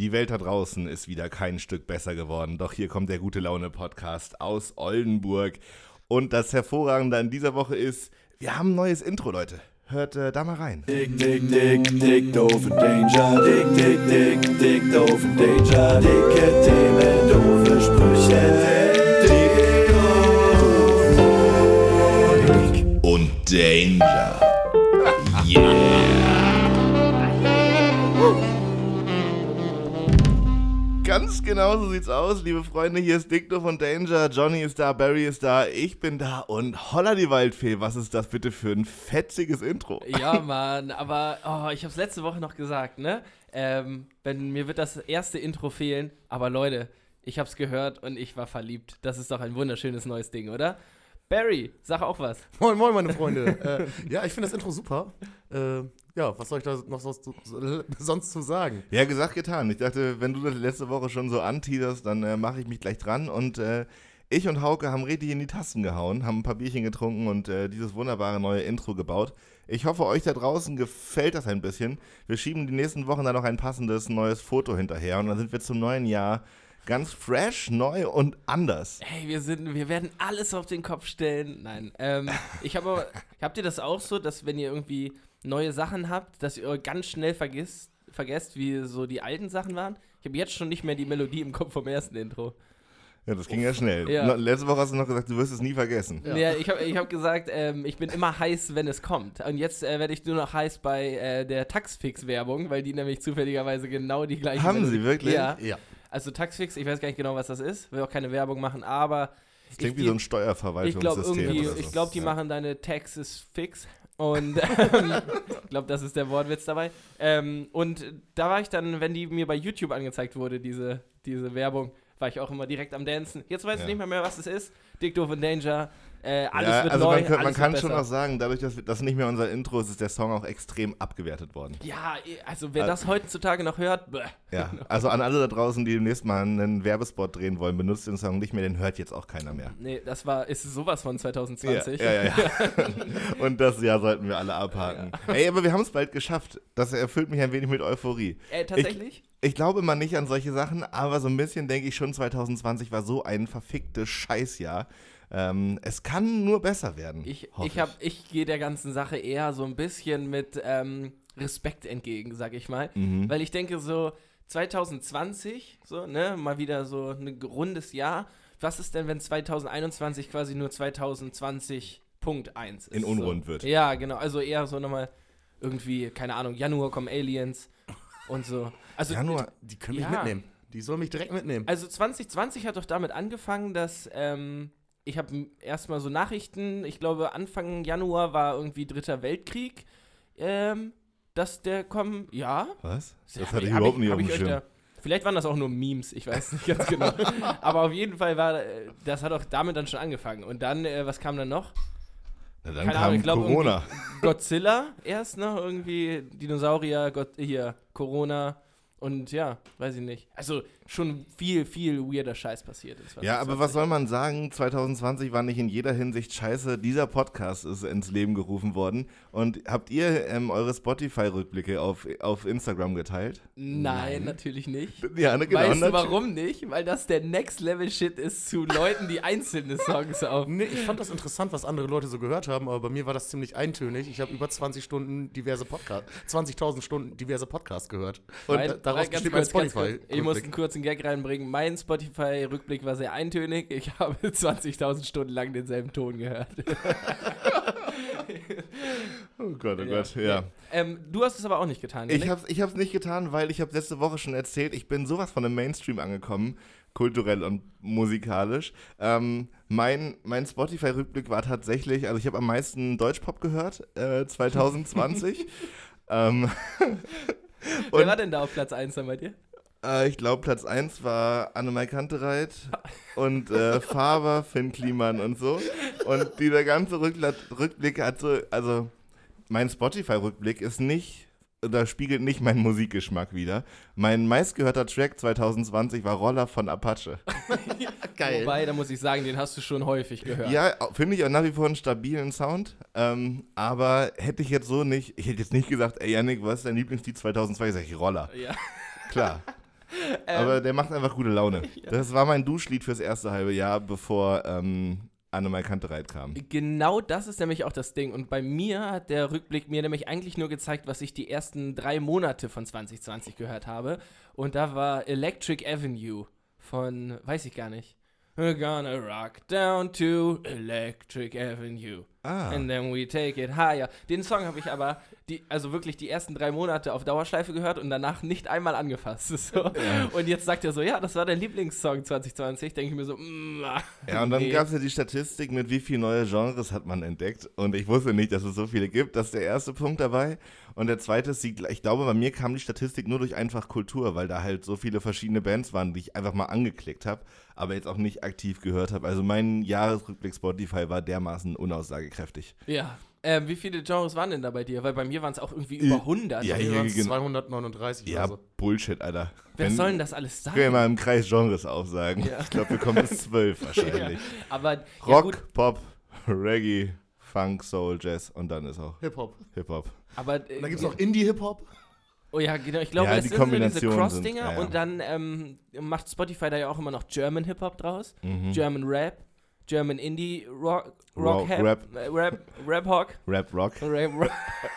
Die Welt da draußen ist wieder kein Stück besser geworden, doch hier kommt der gute Laune Podcast aus Oldenburg. Und das Hervorragende an dieser Woche ist, wir haben ein neues Intro, Leute. Hört äh, da mal rein. Dick, dick, dick, dick, doof und Danger. Dick, dick, dick, dick, doof und Danger. Dicke Themen, doofe Sprüche. Dick, doof Und Danger. Ganz genau so sieht's aus, liebe Freunde. Hier ist Dicto von Danger. Johnny ist da, Barry ist da, ich bin da und holla die Waldfee. Was ist das bitte für ein fetziges Intro? Ja, Mann, aber oh, ich habe es letzte Woche noch gesagt, ne? Ähm, wenn, mir wird das erste Intro fehlen, aber Leute, ich habe es gehört und ich war verliebt. Das ist doch ein wunderschönes neues Ding, oder? Barry, sag auch was. Moin, moin, meine Freunde. äh, ja, ich finde das Intro super. Äh, ja, was soll ich da noch sonst, sonst zu sagen? Ja, gesagt, getan. Ich dachte, wenn du das letzte Woche schon so anteaserst, dann äh, mache ich mich gleich dran. Und äh, ich und Hauke haben richtig in die Tasten gehauen, haben ein paar Bierchen getrunken und äh, dieses wunderbare neue Intro gebaut. Ich hoffe, euch da draußen gefällt das ein bisschen. Wir schieben die nächsten Wochen dann noch ein passendes neues Foto hinterher und dann sind wir zum neuen Jahr ganz fresh, neu und anders. Hey, wir sind, wir werden alles auf den Kopf stellen. Nein, ähm, ich habe aber, habt ihr das auch so, dass wenn ihr irgendwie neue Sachen habt, dass ihr ganz schnell vergisst, vergesst, wie so die alten Sachen waren? Ich habe jetzt schon nicht mehr die Melodie im Kopf vom ersten Intro. Ja, das ging ja schnell. Ja. Letzte Woche hast du noch gesagt, du wirst es nie vergessen. Ja. Nee, ich habe ich hab gesagt, ähm, ich bin immer heiß, wenn es kommt. Und jetzt äh, werde ich nur noch heiß bei äh, der Taxfix-Werbung, weil die nämlich zufälligerweise genau die gleiche Haben sie wirklich? Ja. Ja. Also Taxfix, ich weiß gar nicht genau, was das ist, will auch keine Werbung machen, aber Das klingt ich, wie so ein ich Steuerverwaltungssystem. glaube so. ich glaube, die Ja. machen deine Taxes fix. Und ähm, ich glaube, das ist der Wortwitz dabei. Ähm, und da war ich dann, wenn die mir bei YouTube angezeigt wurde, diese, diese Werbung, war ich auch immer direkt am Dancen. Jetzt weiß ich Ja. nicht mehr, mehr, was es ist. Dick, Doof und Danger. Äh, alles ja, wird also neu, man, kann- man kann schon auch sagen, dadurch, dass das nicht mehr unser Intro ist, ist der Song auch extrem abgewertet worden. Ja, also wer Äh, das heutzutage noch hört, bäh. Ja, also an alle da draußen, die demnächst mal einen Werbespot drehen wollen, benutzt den Song nicht mehr, den hört jetzt auch keiner mehr. Nee, das war, ist sowas von 2020. Ja, ja, ja. ja. Und das Jahr sollten wir alle abhaken. Ey, aber wir haben es bald geschafft. Das erfüllt mich ein wenig mit Euphorie. Äh, tatsächlich? Ich glaube mal nicht an solche Sachen, aber so ein bisschen denke ich schon, 2020 war so ein verficktes Scheißjahr. Ähm, es kann nur besser werden. Ich, ich, hab- ich gehe der ganzen Sache eher so ein bisschen mit ähm, Respekt entgegen, sag ich mal. Mhm. Weil ich denke so, 2020, so, ne, mal wieder so ein rundes Jahr. Was ist denn, wenn 2021 quasi nur 2020.1 ist? In Unrund so. wird. Ja, genau. Also eher so nochmal irgendwie, keine Ahnung, Januar kommen Aliens und so. Also, Januar, Die können mich Ja. mitnehmen. Die sollen mich direkt mitnehmen. Also 2020 hat doch damit angefangen, dass ähm, ich habe erstmal so Nachrichten, ich glaube Anfang Januar war irgendwie Dritter Weltkrieg, ähm, dass der kommen, ja. was? Das Hab hatte ich überhaupt nicht auf dem ich Schirm. da- Vielleicht waren das auch nur Memes, ich weiß nicht ganz genau. Aber auf jeden Fall war, äh, das hat auch damit dann schon angefangen. Und dann, äh, was kam dann noch? Na, dann Keine kam Ahnung, ich glaub, Corona. Godzilla erst noch, irgendwie Dinosaurier, Gott, hier, Corona und ja, weiß ich nicht. Also schon viel, viel weirder Scheiß passiert. in Ja, aber 2020. was soll man sagen? 2020 war nicht in jeder Hinsicht scheiße. Dieser Podcast ist ins Leben gerufen worden. Und habt ihr ähm, eure Spotify-Rückblicke auf, auf Instagram geteilt? Nein, natürlich nicht. Ja, ne, genau. weißt du warum nicht? Weil das der Next Level Shit ist zu Leuten, die einzelne Songs auf. Nee, ich fand das interessant, was andere Leute so gehört haben, aber bei mir war das ziemlich eintönig. Ich habe über 20 Stunden diverse Podcasts, 20.000 Stunden diverse Podcasts gehört. Und da, daraus besteht mein ganz Spotify. Ich muss einen kurzen Gag reinbringen. Mein Spotify-Rückblick war sehr eintönig. Ich habe 20.000 Stunden lang denselben Ton gehört. Oh Gott, oh Ja. Gott, ja. ähm, du hast es aber auch nicht getan. Ich Janik? hab's, ich hab's nicht getan, weil ich habe letzte Woche schon erzählt, ich bin sowas von dem Mainstream angekommen, kulturell und musikalisch. Ähm, mein mein Spotify-Rückblick war tatsächlich, also ich habe am meisten Deutschpop gehört, äh, 2020. ähm, Wer war denn da auf Platz 1 dann bei dir? Äh, ich glaube, Platz 1 war Annemai Kantereit und äh, Faber, Finn Kliman und so. Und dieser ganze Rückla Rückblick hat so, also mein Spotify-Rückblick ist nicht, oder spiegelt nicht meinen Musikgeschmack wider. Mein meistgehörter Track 2020 war Roller von Apache. Geil. Wobei, da muss ich sagen, den hast du schon häufig gehört. Ja, finde ich auch nach wie vor einen stabilen Sound. Ähm, aber hätte ich jetzt so nicht, ich hätte jetzt nicht gesagt, ey Yannick, was ist dein Lieblingslied 2020? Sag ich Roller. Ja. Klar. Aber der macht einfach gute Laune. Das war mein Duschlied fürs erste halbe Jahr, bevor ähm, Annemai Kantereit kam. Genau das ist nämlich auch das Ding. Und bei mir hat der Rückblick mir nämlich eigentlich nur gezeigt, was ich die ersten drei Monate von 2020 gehört habe. Und da war Electric Avenue von, weiß ich gar nicht. We're gonna rock down to Electric Avenue. Ah. And then we take it higher. Den Song habe ich aber, die, also wirklich die ersten drei Monate auf Dauerschleife gehört und danach nicht einmal angefasst. So. Und jetzt sagt er so, ja, das war dein Lieblingssong 2020. Denke ich mir so, mm, ah, Ja, und dann nee. gab es ja die Statistik, mit wie viele neue Genres hat man entdeckt. Und ich wusste nicht, dass es so viele gibt. Das ist der erste Punkt dabei. Und der zweite ist, ich glaube, bei mir kam die Statistik nur durch einfach Kultur, weil da halt so viele verschiedene Bands waren, die ich einfach mal angeklickt habe, aber jetzt auch nicht aktiv gehört habe. Also mein Jahresrückblick Spotify war dermaßen unaussagekräftig. Ja. Ähm, wie viele Genres waren denn da bei dir? Weil bei mir waren es auch irgendwie über 100. ja, Hier hier waren es gen- 239 Ja, oder so. Bullshit, Alter. Wer Wenn- soll denn das alles Können wir mal im Kreis Genres aufsagen. Ja. Ich glaube, wir kommen bis zwölf wahrscheinlich. Aber ja, Rock, gut, Pop, Reggae, Funk, Soul, Jazz und dann ist auch Hip-Hop. Hip-Hop. aber äh, Und dann gibt es noch Indie-Hip-Hop. Oh ja, genau. Ich glaube, Ja, das die sind so diese Cross-Dinger sind- ja, ja. und dann ähm, macht Spotify da ja auch immer noch German Hip-Hop draus, Mhm. German Rap, German Indie Rock, Rock, Rock, Rap. äh, Rap, Rap Hawk, Rap, Rock, Rap, Rock.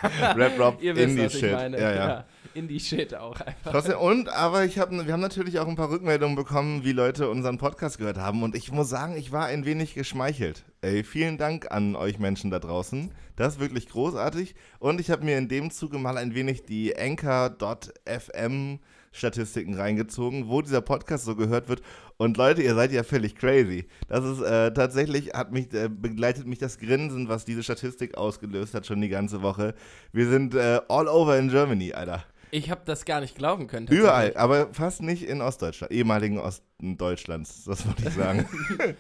Rap, Rock, Ihr wisst, Indie was ich Shit. meine. Ja, ja. Indie-Shit auch einfach. Trotzdem, und, aber ich hab, wir haben natürlich auch ein paar Rückmeldungen bekommen, wie Leute unseren Podcast gehört haben. Und ich muss sagen, ich war ein wenig geschmeichelt. Ey, vielen Dank an euch Menschen da draußen. Das ist wirklich großartig. Und ich habe mir in dem Zuge mal ein wenig die Anchor.fm Statistiken reingezogen, wo dieser Podcast so gehört wird. Und Leute, ihr seid ja völlig crazy. Das ist äh, tatsächlich, hat mich, äh, begleitet mich das Grinsen, was diese Statistik ausgelöst hat, schon die ganze Woche. Wir sind äh, all over in Germany, Alter. Ich habe das gar nicht glauben können. Überall, aber fast nicht in Ostdeutschland, ehemaligen Osten Deutschlands, das wollte ich sagen.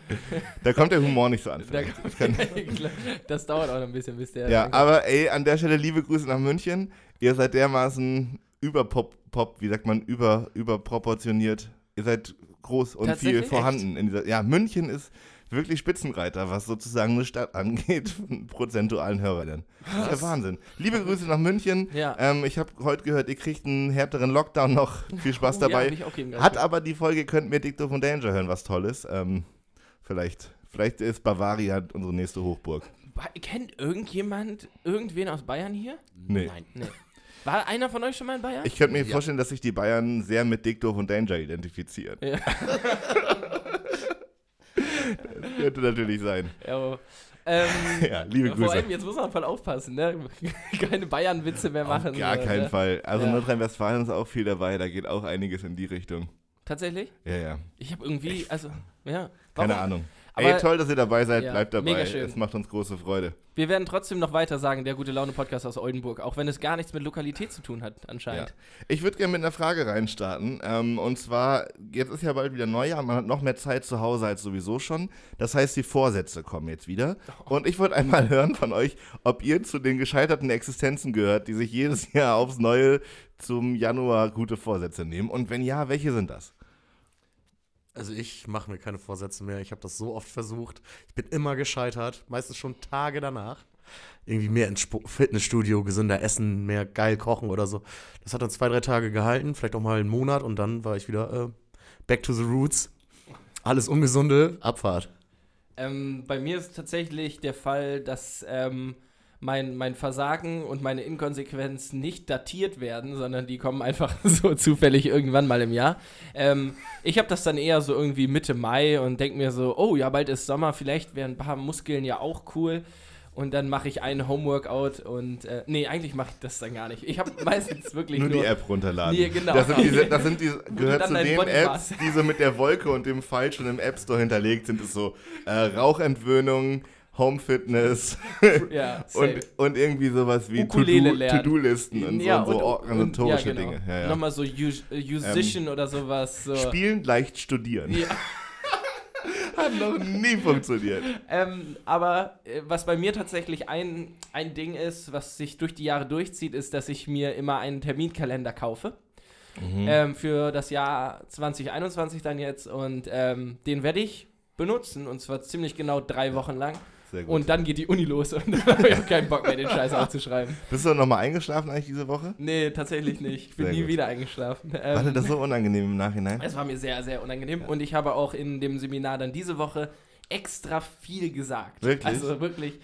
da kommt der Humor nicht so an. Da, kann, das dauert auch noch ein bisschen, bis der. ja, aber ey, an der Stelle liebe Grüße nach München. Ihr seid dermaßen überpop, Pop, wie sagt man, über, überproportioniert. Ihr seid groß und viel vorhanden in dieser. Ja, München ist wirklich Spitzenreiter, was sozusagen eine Stadt angeht, von prozentualen Hörern. Das ist der Wahnsinn. Liebe Grüße nach München. Ja. Ähm, ich habe heute gehört, ihr kriegt einen härteren Lockdown noch. Viel Spaß Oh, ja, dabei. hab ich auch eben Hat aber die Folge, könnt mir Doof und Danger hören, was toll ist. Ähm, vielleicht, vielleicht ist Bavaria unsere nächste Hochburg. Kennt irgendjemand irgendwen aus Bayern hier? Nee. Nein. Nee. War einer von euch schon mal in Bayern? Ich könnte mir Ja. vorstellen, dass sich die Bayern sehr mit Dick Doof und Danger identifizieren. Ja. Das könnte natürlich sein. Ja, ähm, Ja, liebe Vor Grüße. allem, jetzt muss man voll aufpassen, ne? Keine Bayern-Witze mehr machen. Auf gar so, keinen ne? Fall. Also Ja. Nordrhein-Westfalen ist auch viel dabei, da geht auch einiges in die Richtung. Tatsächlich? Ja, ja. Ich habe irgendwie, also, ja. Keine Warum? Ahnung. Aber- Ey, toll, dass ihr dabei seid. Ja, Bleibt dabei. mega schön. Es macht uns große Freude. Wir werden trotzdem noch weiter sagen, der gute Laune-Podcast aus Oldenburg, auch wenn es gar nichts mit Lokalität zu tun hat, Ja. anscheinend. Ich würde gerne mit einer Frage reinstarten. Ähm, und zwar, jetzt ist ja bald wieder Neujahr, man hat noch mehr Zeit zu Hause als sowieso schon. Das heißt, die Vorsätze kommen jetzt wieder. Und ich wollte einmal hören von euch, ob ihr zu den gescheiterten Existenzen gehört, die sich jedes Jahr aufs Neue zum Januar gute Vorsätze nehmen. Und wenn ja, welche sind das? Also ich mache mir keine Vorsätze mehr. Ich habe das so oft versucht. Ich bin immer gescheitert, meistens schon Tage danach. Irgendwie mehr ins Fitnessstudio, gesünder essen, mehr geil kochen oder so. Das hat dann zwei, drei Tage gehalten, vielleicht auch mal einen Monat und dann war ich wieder äh, back to the roots. Alles ungesunde, Abfahrt. Ähm, bei mir ist tatsächlich der Fall, dass ähm, mein, mein Versagen und meine Inkonsequenz nicht datiert werden, sondern die kommen einfach so zufällig irgendwann mal im Jahr. Ähm, ich habe das dann eher so irgendwie Mitte Mai und denke mir so, oh ja, bald ist Sommer, vielleicht wären ein paar Muskeln ja auch cool. Und dann mache ich einen Homeworkout und äh, nee, eigentlich mache ich das dann gar nicht. Ich habe meistens wirklich Nur nur, die App runterladen. Nee, genau. Das sind diese, das sind diese gehört zu den Apps, die so mit der Wolke und dem Pfeil schon im App Store hinterlegt sind. Ist so äh, Rauchentwöhnung, Home Fitness ja, und, und irgendwie sowas wie. To-Do-Listen und Ja, so, so und- organisatorische und- ja, genau. Dinge. Ja, ja. Nochmal so äh, Musician oder sowas. So. Spielen, leicht studieren. Ja. Hat noch nie funktioniert. Ähm, aber äh, was bei mir tatsächlich ein, ein Ding ist, was sich durch die Jahre durchzieht, ist, dass ich mir immer einen Terminkalender kaufe. Mhm. Ähm, für das Jahr 2021 dann jetzt. Und ähm, den werde ich benutzen. Und zwar ziemlich genau drei Wochen lang. Sehr gut. Und dann geht die Uni los und dann habe ich auch keinen Bock mehr, den Scheiß aufzuschreiben. Bist du nochmal eingeschlafen eigentlich diese Woche? Nee, tatsächlich nicht. Ich bin Sehr nie gut. wieder eingeschlafen. War Ähm, dir das so unangenehm im Nachhinein? es war mir sehr, sehr unangenehm. Und ich habe auch in dem Seminar dann diese Woche extra viel gesagt. Wirklich? Also wirklich.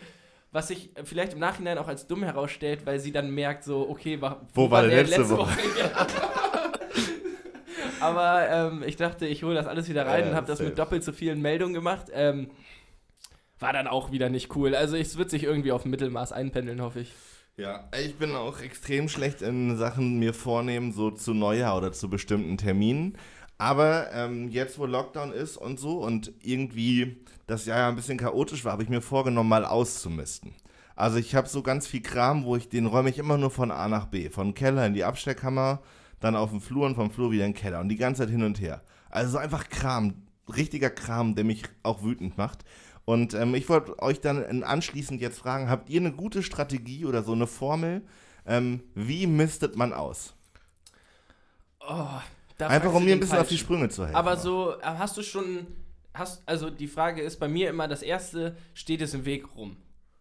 Was sich vielleicht im Nachhinein auch als dumm herausstellt, weil sie dann merkt, so, okay, wa- Wo war der letzte Woche? Ja. Aber ähm, ich dachte, ich hole das alles wieder rein Ja, und habe das mit doppelt so vielen Meldungen gemacht. Ähm, war dann auch wieder nicht cool. Also es wird sich irgendwie auf Mittelmaß einpendeln, hoffe ich. Ja, ich bin auch extrem schlecht in Sachen mir vornehmen, so zu Neujahr oder zu bestimmten Terminen. Aber ähm, jetzt, wo Lockdown ist und so und irgendwie das Jahr ja ein bisschen chaotisch war, habe ich mir vorgenommen, mal auszumisten. Also ich habe so ganz viel Kram, wo ich den räume ich immer nur von A nach B. Von Keller in die Abstellkammer, dann auf den Flur und vom Flur wieder in den Keller und die ganze Zeit hin und her. Also so einfach Kram, richtiger Kram, der mich auch wütend macht. Und ähm, ich wollte euch dann in- anschließend jetzt fragen, habt ihr eine gute Strategie oder so eine Formel? Ähm, wie mistet man aus? Oh, Einfach um mir ein bisschen auf die Falschen. Sprünge zu helfen. Aber so, äh, hast du schon, hast, also die Frage ist bei mir immer, das erste, steht es im Weg rum?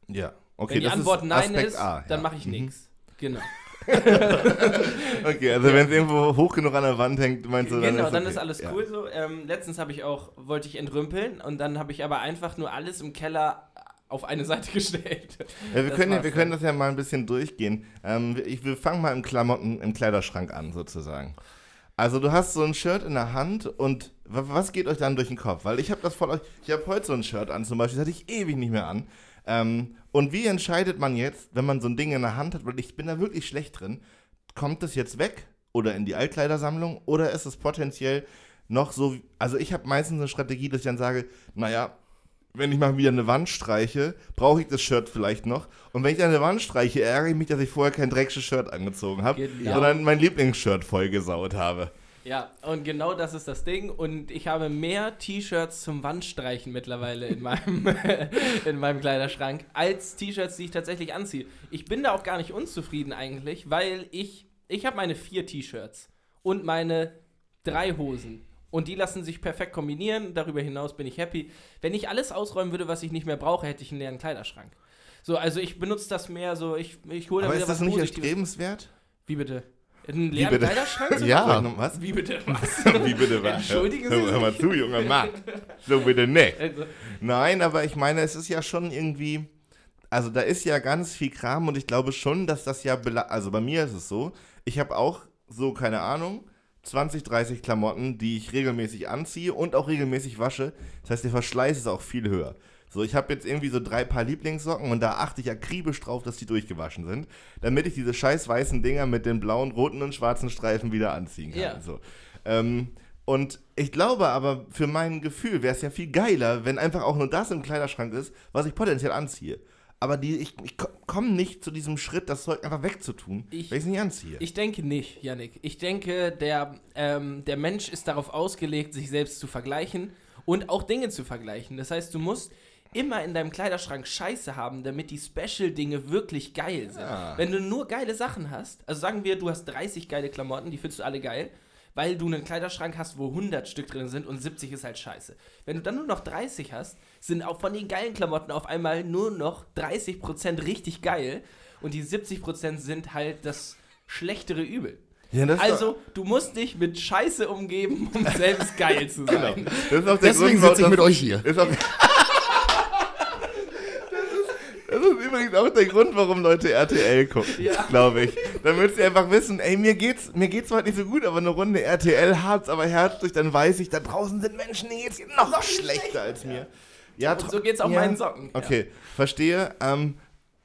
Ja, okay, Wenn die das Antwort ist Nein Aspekt ist, A, dann ja. mache ich Mhm. nichts. Genau. Okay, also wenn es irgendwo hoch genug an der Wand hängt, meinst du, dann genau, ist dann okay. ist alles Ja. cool so. Ähm, letztens habe ich auch, wollte ich entrümpeln und dann habe ich aber einfach nur alles im Keller auf eine Seite gestellt. Ja, wir, Das können, ja- wir können das ja mal ein bisschen durchgehen. Ähm, wir- ich, wir fangen mal im Klamotten, im Kleiderschrank an, sozusagen. Also du hast so ein Shirt in der Hand und wa- was geht euch dann durch den Kopf? Weil ich habe das voll euch, ich habe heute so ein Shirt an zum Beispiel, das hatte ich ewig nicht mehr an. Ähm, und wie entscheidet man jetzt, wenn man so ein Ding in der Hand hat, weil ich bin da wirklich schlecht drin, kommt das jetzt weg oder in die Altkleidersammlung oder ist es potenziell noch so, also ich habe meistens eine Strategie, dass ich dann sage, naja, wenn ich mal wieder eine Wand streiche, brauche ich das Shirt vielleicht noch. Und wenn ich dann eine Wand streiche, ärgere ich mich, dass ich vorher kein dreckiges Shirt angezogen habe, Genau. sondern mein Lieblingsshirt vollgesaut habe. Ja, und genau das ist das Ding. Und ich habe mehr T-Shirts zum Wandstreichen mittlerweile in meinem, in meinem Kleiderschrank als T-Shirts, die ich tatsächlich anziehe. Ich bin da auch gar nicht unzufrieden eigentlich, weil ich, ich habe meine vier T-Shirts und meine drei Hosen. Und die lassen sich perfekt kombinieren. Darüber hinaus bin ich happy. Wenn ich alles ausräumen würde, was ich nicht mehr brauche, hätte ich einen leeren Kleiderschrank. So, also ich benutze das mehr so, ich, ich hole da Aber wieder ist das was nicht Positives. erstrebenswert? Wie bitte? Einen leeren bitte? Kleiderschrank? Ja. Was? Wie bitte? Was? Wie bitte was? Entschuldigen hör, Sie hör mal zu, junger Mann. So bitte nicht. Also, Nein, aber ich meine, es ist ja schon irgendwie. Also da ist ja ganz viel Kram und ich glaube schon, dass das ja. Also bei mir ist es so, ich habe auch so, keine Ahnung, 20, 30 Klamotten, die ich regelmäßig anziehe und auch regelmäßig wasche. Das heißt, der Verschleiß ist auch viel höher. So, ich habe jetzt irgendwie so drei Paar Lieblingssocken und da achte ich akribisch drauf, dass die durchgewaschen sind, damit ich diese scheiß weißen Dinger mit den blauen, roten und schwarzen Streifen wieder anziehen kann. Ja. So. Ähm, und ich glaube aber, für mein Gefühl wäre es ja viel geiler, wenn einfach auch nur das im Kleiderschrank ist, was ich potenziell anziehe. Aber die, ich, ich komme nicht zu diesem Schritt, das Zeug einfach wegzutun, Ich- wenn ich es nicht anziehe. ich denke nicht, Yannick. Ich denke, der, ähm, der Mensch ist darauf ausgelegt, sich selbst zu vergleichen und auch Dinge zu vergleichen. Das heißt, du musst immer in deinem Kleiderschrank Scheiße haben, damit die Special-Dinge wirklich geil sind. Ja. Wenn du nur geile Sachen hast, also sagen wir, du hast 30 geile Klamotten, die findest du alle geil, weil du einen Kleiderschrank hast, wo 100 Stück drin sind und 70 ist halt scheiße. Wenn du dann nur noch 30 hast, sind auch von den geilen Klamotten auf einmal nur noch 30% richtig geil und die 70% sind halt das schlechtere Übel. Ja, Also, du musst dich mit Scheiße umgeben, um selbst geil zu sein. Genau. Das ist auch der Deswegen Grund, sitze ich mit euch hier. Ist auch, das, ist, das ist übrigens auch der Grund, warum Leute RTL gucken, Ja. glaube ich. Damit sie einfach wissen, ey, mir geht's, mir geht's heute nicht so gut, aber eine Runde RTL hart's aber herzlich, dann weiß ich, da draußen sind Menschen, die geht's noch, schlechter als mir. Ja, Und tro- so geht's auch ja. meinen Socken. Okay, verstehe. Ähm,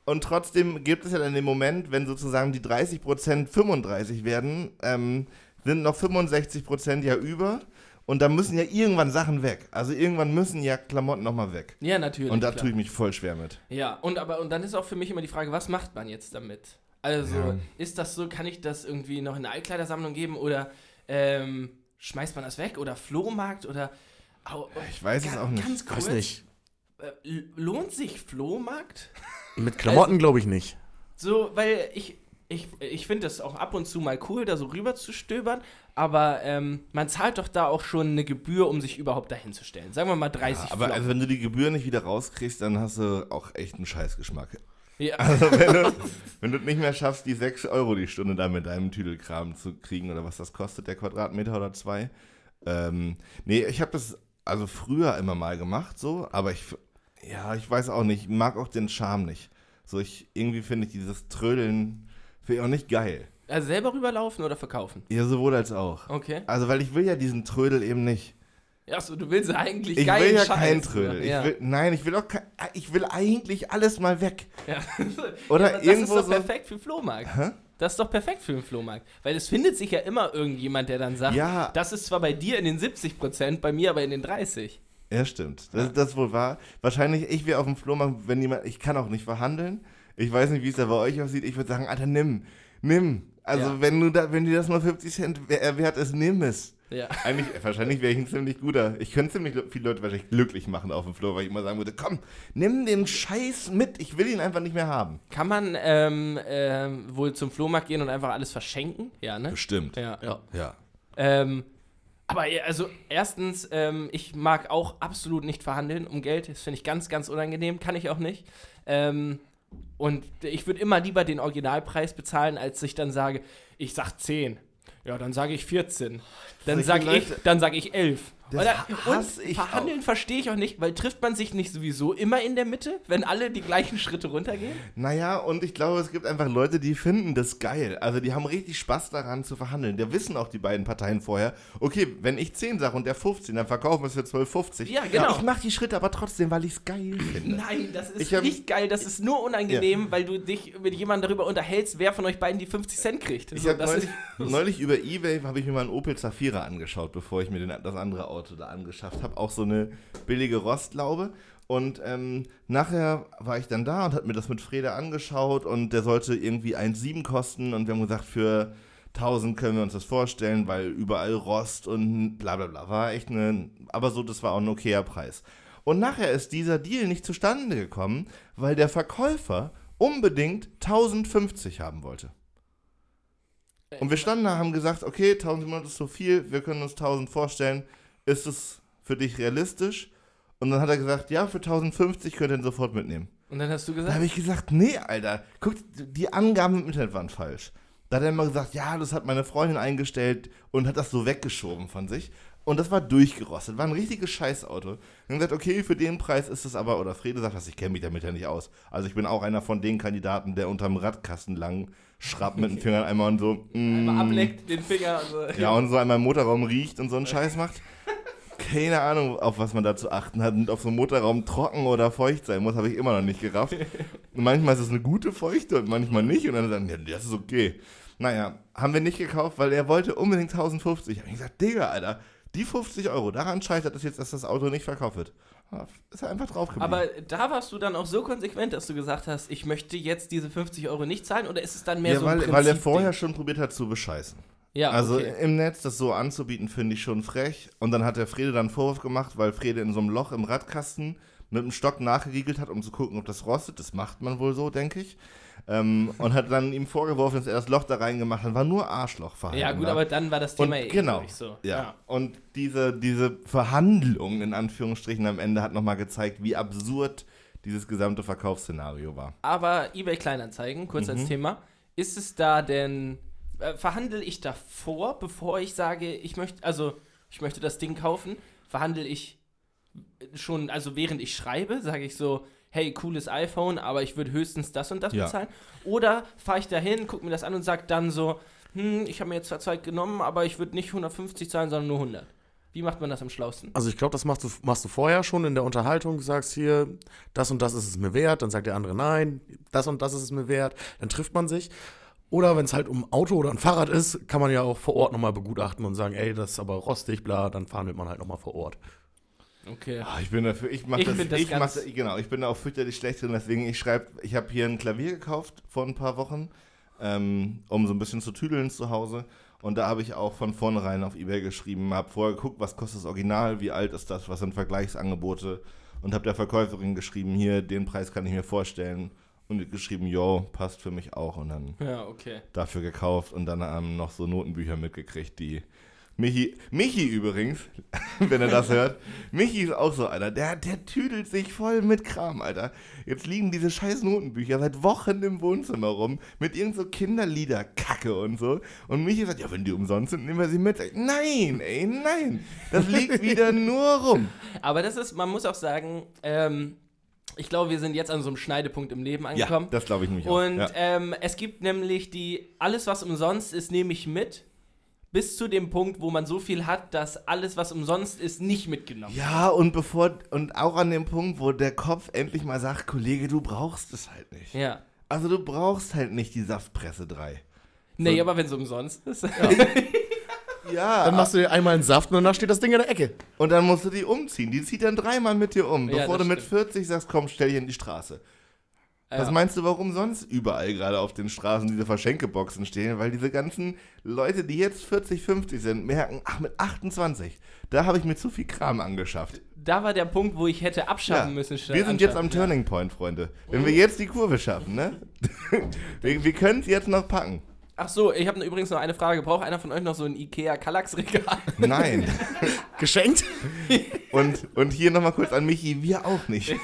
und trotzdem gibt es ja dann den Moment, wenn sozusagen die 30% 35 werden, ähm, sind noch 65% ja über. Und da müssen ja irgendwann Sachen weg. Also irgendwann müssen ja Klamotten nochmal weg. Ja, natürlich. Und da klar. tue ich mich voll schwer mit. Ja, und aber und dann ist auch für mich immer die Frage, was macht man jetzt damit? Also, Ja. ist das so, kann ich das irgendwie noch in eine Altkleidersammlung geben oder ähm, schmeißt man das weg oder Flohmarkt oder au, Ich weiß es auch nicht. Ganz kurz, Weiß nicht. Äh, lohnt sich Flohmarkt? Mit Klamotten glaube ich nicht. So, weil ich Ich, ich finde das auch ab und zu mal cool, da so rüber zu stöbern, aber ähm, man zahlt doch da auch schon eine Gebühr, um sich überhaupt dahin zu stellen. Sagen wir mal 30 Aber Flocken. also, wenn du die Gebühr nicht wieder rauskriegst, dann hast du auch echt einen Scheißgeschmack. ja. Also wenn du, wenn du es nicht mehr schaffst, die 6 Euro die Stunde da mit deinem Tüdelkram zu kriegen oder was das kostet, der Quadratmeter oder zwei. Ähm, nee, ich habe das also früher immer mal gemacht, so, aber ich, ja, ich weiß auch nicht, ich mag auch den Charme nicht. So, ich, irgendwie finde ich dieses Trödeln, finde ich auch nicht geil. Also selber rüberlaufen oder verkaufen? Ja, sowohl als auch. Okay. Also, weil ich will ja diesen Trödel eben nicht. Achso, du willst eigentlich Ich geilen will ja Scheiß. keinen Trödel. Ja. Ich will, nein, ich will auch kein, ich will eigentlich alles mal weg. Ja. Oder Ja, aber irgendwo das ist doch so- perfekt für den Flohmarkt. Hä? Das ist doch perfekt für den Flohmarkt. Weil es findet sich ja immer irgendjemand, der dann sagt, Ja. das ist zwar bei dir in den 70 Prozent, bei mir aber in den 30. Ja, stimmt. Das, das wohl wahr. Wahrscheinlich, ich wäre auf dem Flohmarkt, wenn jemand, ich kann auch nicht verhandeln. Ich weiß nicht, wie es da bei euch aussieht. Ich würde sagen, Alter, nimm, nimm. Also Ja. wenn du da, wenn dir das nur 50 Cent wer- wert ist, nimm es. Ja. Eigentlich, wahrscheinlich wäre ich ein ziemlich guter. Ich könnte ziemlich viele Leute wahrscheinlich glücklich machen auf dem Flohmarkt, weil ich immer sagen würde, komm, nimm den Scheiß mit. Ich will ihn einfach nicht mehr haben. Kann man ähm, ähm, wohl zum Flohmarkt gehen und einfach alles verschenken? Ja, ne? Bestimmt. Ja. Ja. Ja. Ähm, aber also erstens, ähm, ich mag auch absolut nicht verhandeln um Geld. Das finde ich ganz, ganz unangenehm. Kann ich auch nicht. Ähm, und ich würde immer lieber den Originalpreis bezahlen, als ich dann sage, ich sag 10. Ja, dann sage ich 14. Dann sage ich, dann sage ich 11. Das und ich verhandeln verstehe ich auch nicht, weil trifft man sich nicht sowieso immer in der Mitte, wenn alle die gleichen Schritte runtergehen? Naja, und ich glaube, es gibt einfach Leute, die finden das geil. Also die haben richtig Spaß daran zu verhandeln. Der wissen auch die beiden Parteien vorher, okay, wenn ich 10 sage und der 15, dann verkaufen wir es für 12,50. Ja, genau. Ich mache die Schritte aber trotzdem, weil ich es geil finde. Nein, das ist hab- nicht geil. Das ist nur unangenehm, weil du dich mit jemandem darüber unterhältst, wer von euch beiden die 50 Cent kriegt. Ich So, habe neulich, neulich über Ebay habe ich mir mal einen Opel Zafira angeschaut, bevor ich mir den, das andere Auto da angeschafft habe. Auch so eine billige Rostlaube. Und ähm, nachher war ich dann da und habe mir das mit Freda angeschaut und der sollte irgendwie 1,7 kosten und wir haben gesagt, für 1000 können wir uns das vorstellen, weil überall Rost und bla bla bla. War echt eine, aber so, das war auch ein okayer Preis. Und nachher ist dieser Deal nicht zustande gekommen, weil der Verkäufer unbedingt 1050 haben wollte. Und wir standen da, haben gesagt, okay, 1700 ist so viel, wir können uns 1000 vorstellen. Ist es für dich realistisch? Und dann hat er gesagt, ja, für 1050 könnt ihr ihn sofort mitnehmen. Und dann hast du Da gesagt, habe ich gesagt, nee, Alter, guck, die Angaben im Internet waren falsch. Da hat er immer gesagt, ja, das hat meine Freundin eingestellt und hat das so weggeschoben von sich. Und das war durchgerostet, war ein richtiges Scheißauto. Und dann gesagt, okay, für den Preis ist es aber, oder Frede sagt das, ich kenne mich damit ja nicht aus. Also ich bin auch einer von den Kandidaten, der unterm Radkasten lang schraubt mit den Fingern einmal und so. Mm, einmal ableckt den Finger. Also, ja, und so einmal im Motorraum riecht und so einen Scheiß macht. Keine Ahnung, auf was man da zu achten hat und ob so ein Motorraum trocken oder feucht sein muss, habe ich immer noch nicht gerafft. Und manchmal ist es eine gute Feuchte und manchmal nicht. Und dann sagen, ja, das ist okay. Naja, haben wir nicht gekauft, weil er wollte unbedingt 1050. Hab ich gesagt, Digga, Alter, die 50 Euro, daran scheitert es jetzt, dass das Auto nicht verkauft wird. Ist er einfach drauf geblieben. Aber da warst du dann auch so konsequent, dass du gesagt hast, ich möchte jetzt diese 50 Euro nicht zahlen oder ist es dann mehr ja, so ein weil, weil er vorher schon probiert hat zu bescheißen. Ja, Also okay. im Netz das so anzubieten, finde ich schon frech. Und dann hat der Frede dann einen Vorwurf gemacht, weil Frede in so einem Loch im Radkasten mit einem Stock nachgeriegelt hat, um zu gucken, ob das rostet. Das macht man wohl so, denke ich. Ähm, und hat dann ihm vorgeworfen, dass er das Loch da reingemacht hat. War nur Arschlochverhalten. ja, gut, da. aber dann war das und Thema eh genau, durch, so. ja. Und diese, diese Verhandlung in Anführungsstrichen am Ende hat nochmal gezeigt, wie absurd dieses gesamte Verkaufsszenario war. Aber eBay Kleinanzeigen, kurz Mhm. als Thema, ist es da denn, äh, verhandle ich davor, bevor ich sage, ich möchte, also ich möchte das Ding kaufen, verhandle ich schon, also während ich schreibe, sage ich so, hey, cooles iPhone, aber ich würde höchstens das und das Ja. bezahlen. Oder fahre ich dahin, gucke mir das an und sage dann so, hm, ich habe mir jetzt zwar Zeit genommen, aber ich würde nicht 150 zahlen, sondern nur 100. Wie macht man das am schlausten? Also ich glaube, das machst du, machst du vorher schon in der Unterhaltung, sagst hier, das und das ist es mir wert, dann sagt der andere nein, das und das ist es mir wert, dann trifft man sich. Oder wenn es halt um ein Auto oder ein Fahrrad ist, kann man ja auch vor Ort nochmal begutachten und sagen, ey, das ist aber rostig, bla, dann verhandelt man halt nochmal vor Ort. Okay. Ah, ich bin dafür, ich mache Ich das, das ich mach, genau, ich bin da auch fürchterlich schlecht drin, deswegen ich schreibe, ich habe hier ein Klavier gekauft vor ein paar Wochen, ähm, um so ein bisschen zu tüdeln zu Hause und da habe ich auch von vornherein auf Ebay geschrieben, habe vorher geguckt, was kostet das Original, wie alt ist das, was sind Vergleichsangebote und habe der Verkäuferin geschrieben, hier, den Preis kann ich mir vorstellen und geschrieben, yo, passt für mich auch. Und dann Ja, okay. dafür gekauft und dann ähm, noch so Notenbücher mitgekriegt, die Michi, Michi übrigens, wenn er das hört, Michi ist auch so einer, der, der tüdelt sich voll mit Kram, Alter. Jetzt liegen diese scheiß Notenbücher seit Wochen im Wohnzimmer rum mit irgend so Kinderlieder-Kacke und so. Und Michi sagt, ja, wenn die umsonst sind, nehmen wir sie mit. Nein, ey, nein. Das liegt wieder nur rum. Aber das ist, man muss auch sagen, ähm, ich glaube, wir sind jetzt an so einem Schneidepunkt im Leben Ja, angekommen. das glaube ich nämlich auch. Und ja. ähm, es gibt nämlich die, alles was umsonst ist, nehme ich mit. Bis zu dem Punkt, wo man so viel hat, dass alles, was umsonst ist, nicht mitgenommen Ja, und bevor, und auch an dem Punkt, wo der Kopf endlich mal sagt, Kollege, du brauchst es halt nicht. Ja. Also du brauchst halt nicht die Saftpresse 3. Nee, aber wenn es umsonst ist. Ja, Dann machst du dir einmal einen Saft und danach steht das Ding in der Ecke. und dann musst du die umziehen. Die zieht dann dreimal mit dir um, Ja, bevor du mit stimmt. 40 sagst, komm, stell dich in die Straße. Was Ja. meinst du, warum sonst überall gerade auf den Straßen diese Verschenkeboxen stehen? Weil diese ganzen Leute, die jetzt 40, 50 sind, merken, ach, mit 28, da habe ich mir zu viel Kram angeschafft. Da war der Punkt, wo ich hätte abschaffen Ja, müssen. wir sind jetzt am. Turning Point, Freunde. Wenn wir jetzt die Kurve schaffen, ne? wir wir können es jetzt noch packen. Ach so, ich habe übrigens noch eine Frage. Braucht einer von euch noch so ein Ikea Kallax-Regal? Nein. Geschenkt? Und, und hier nochmal kurz an Michi, wir auch nicht.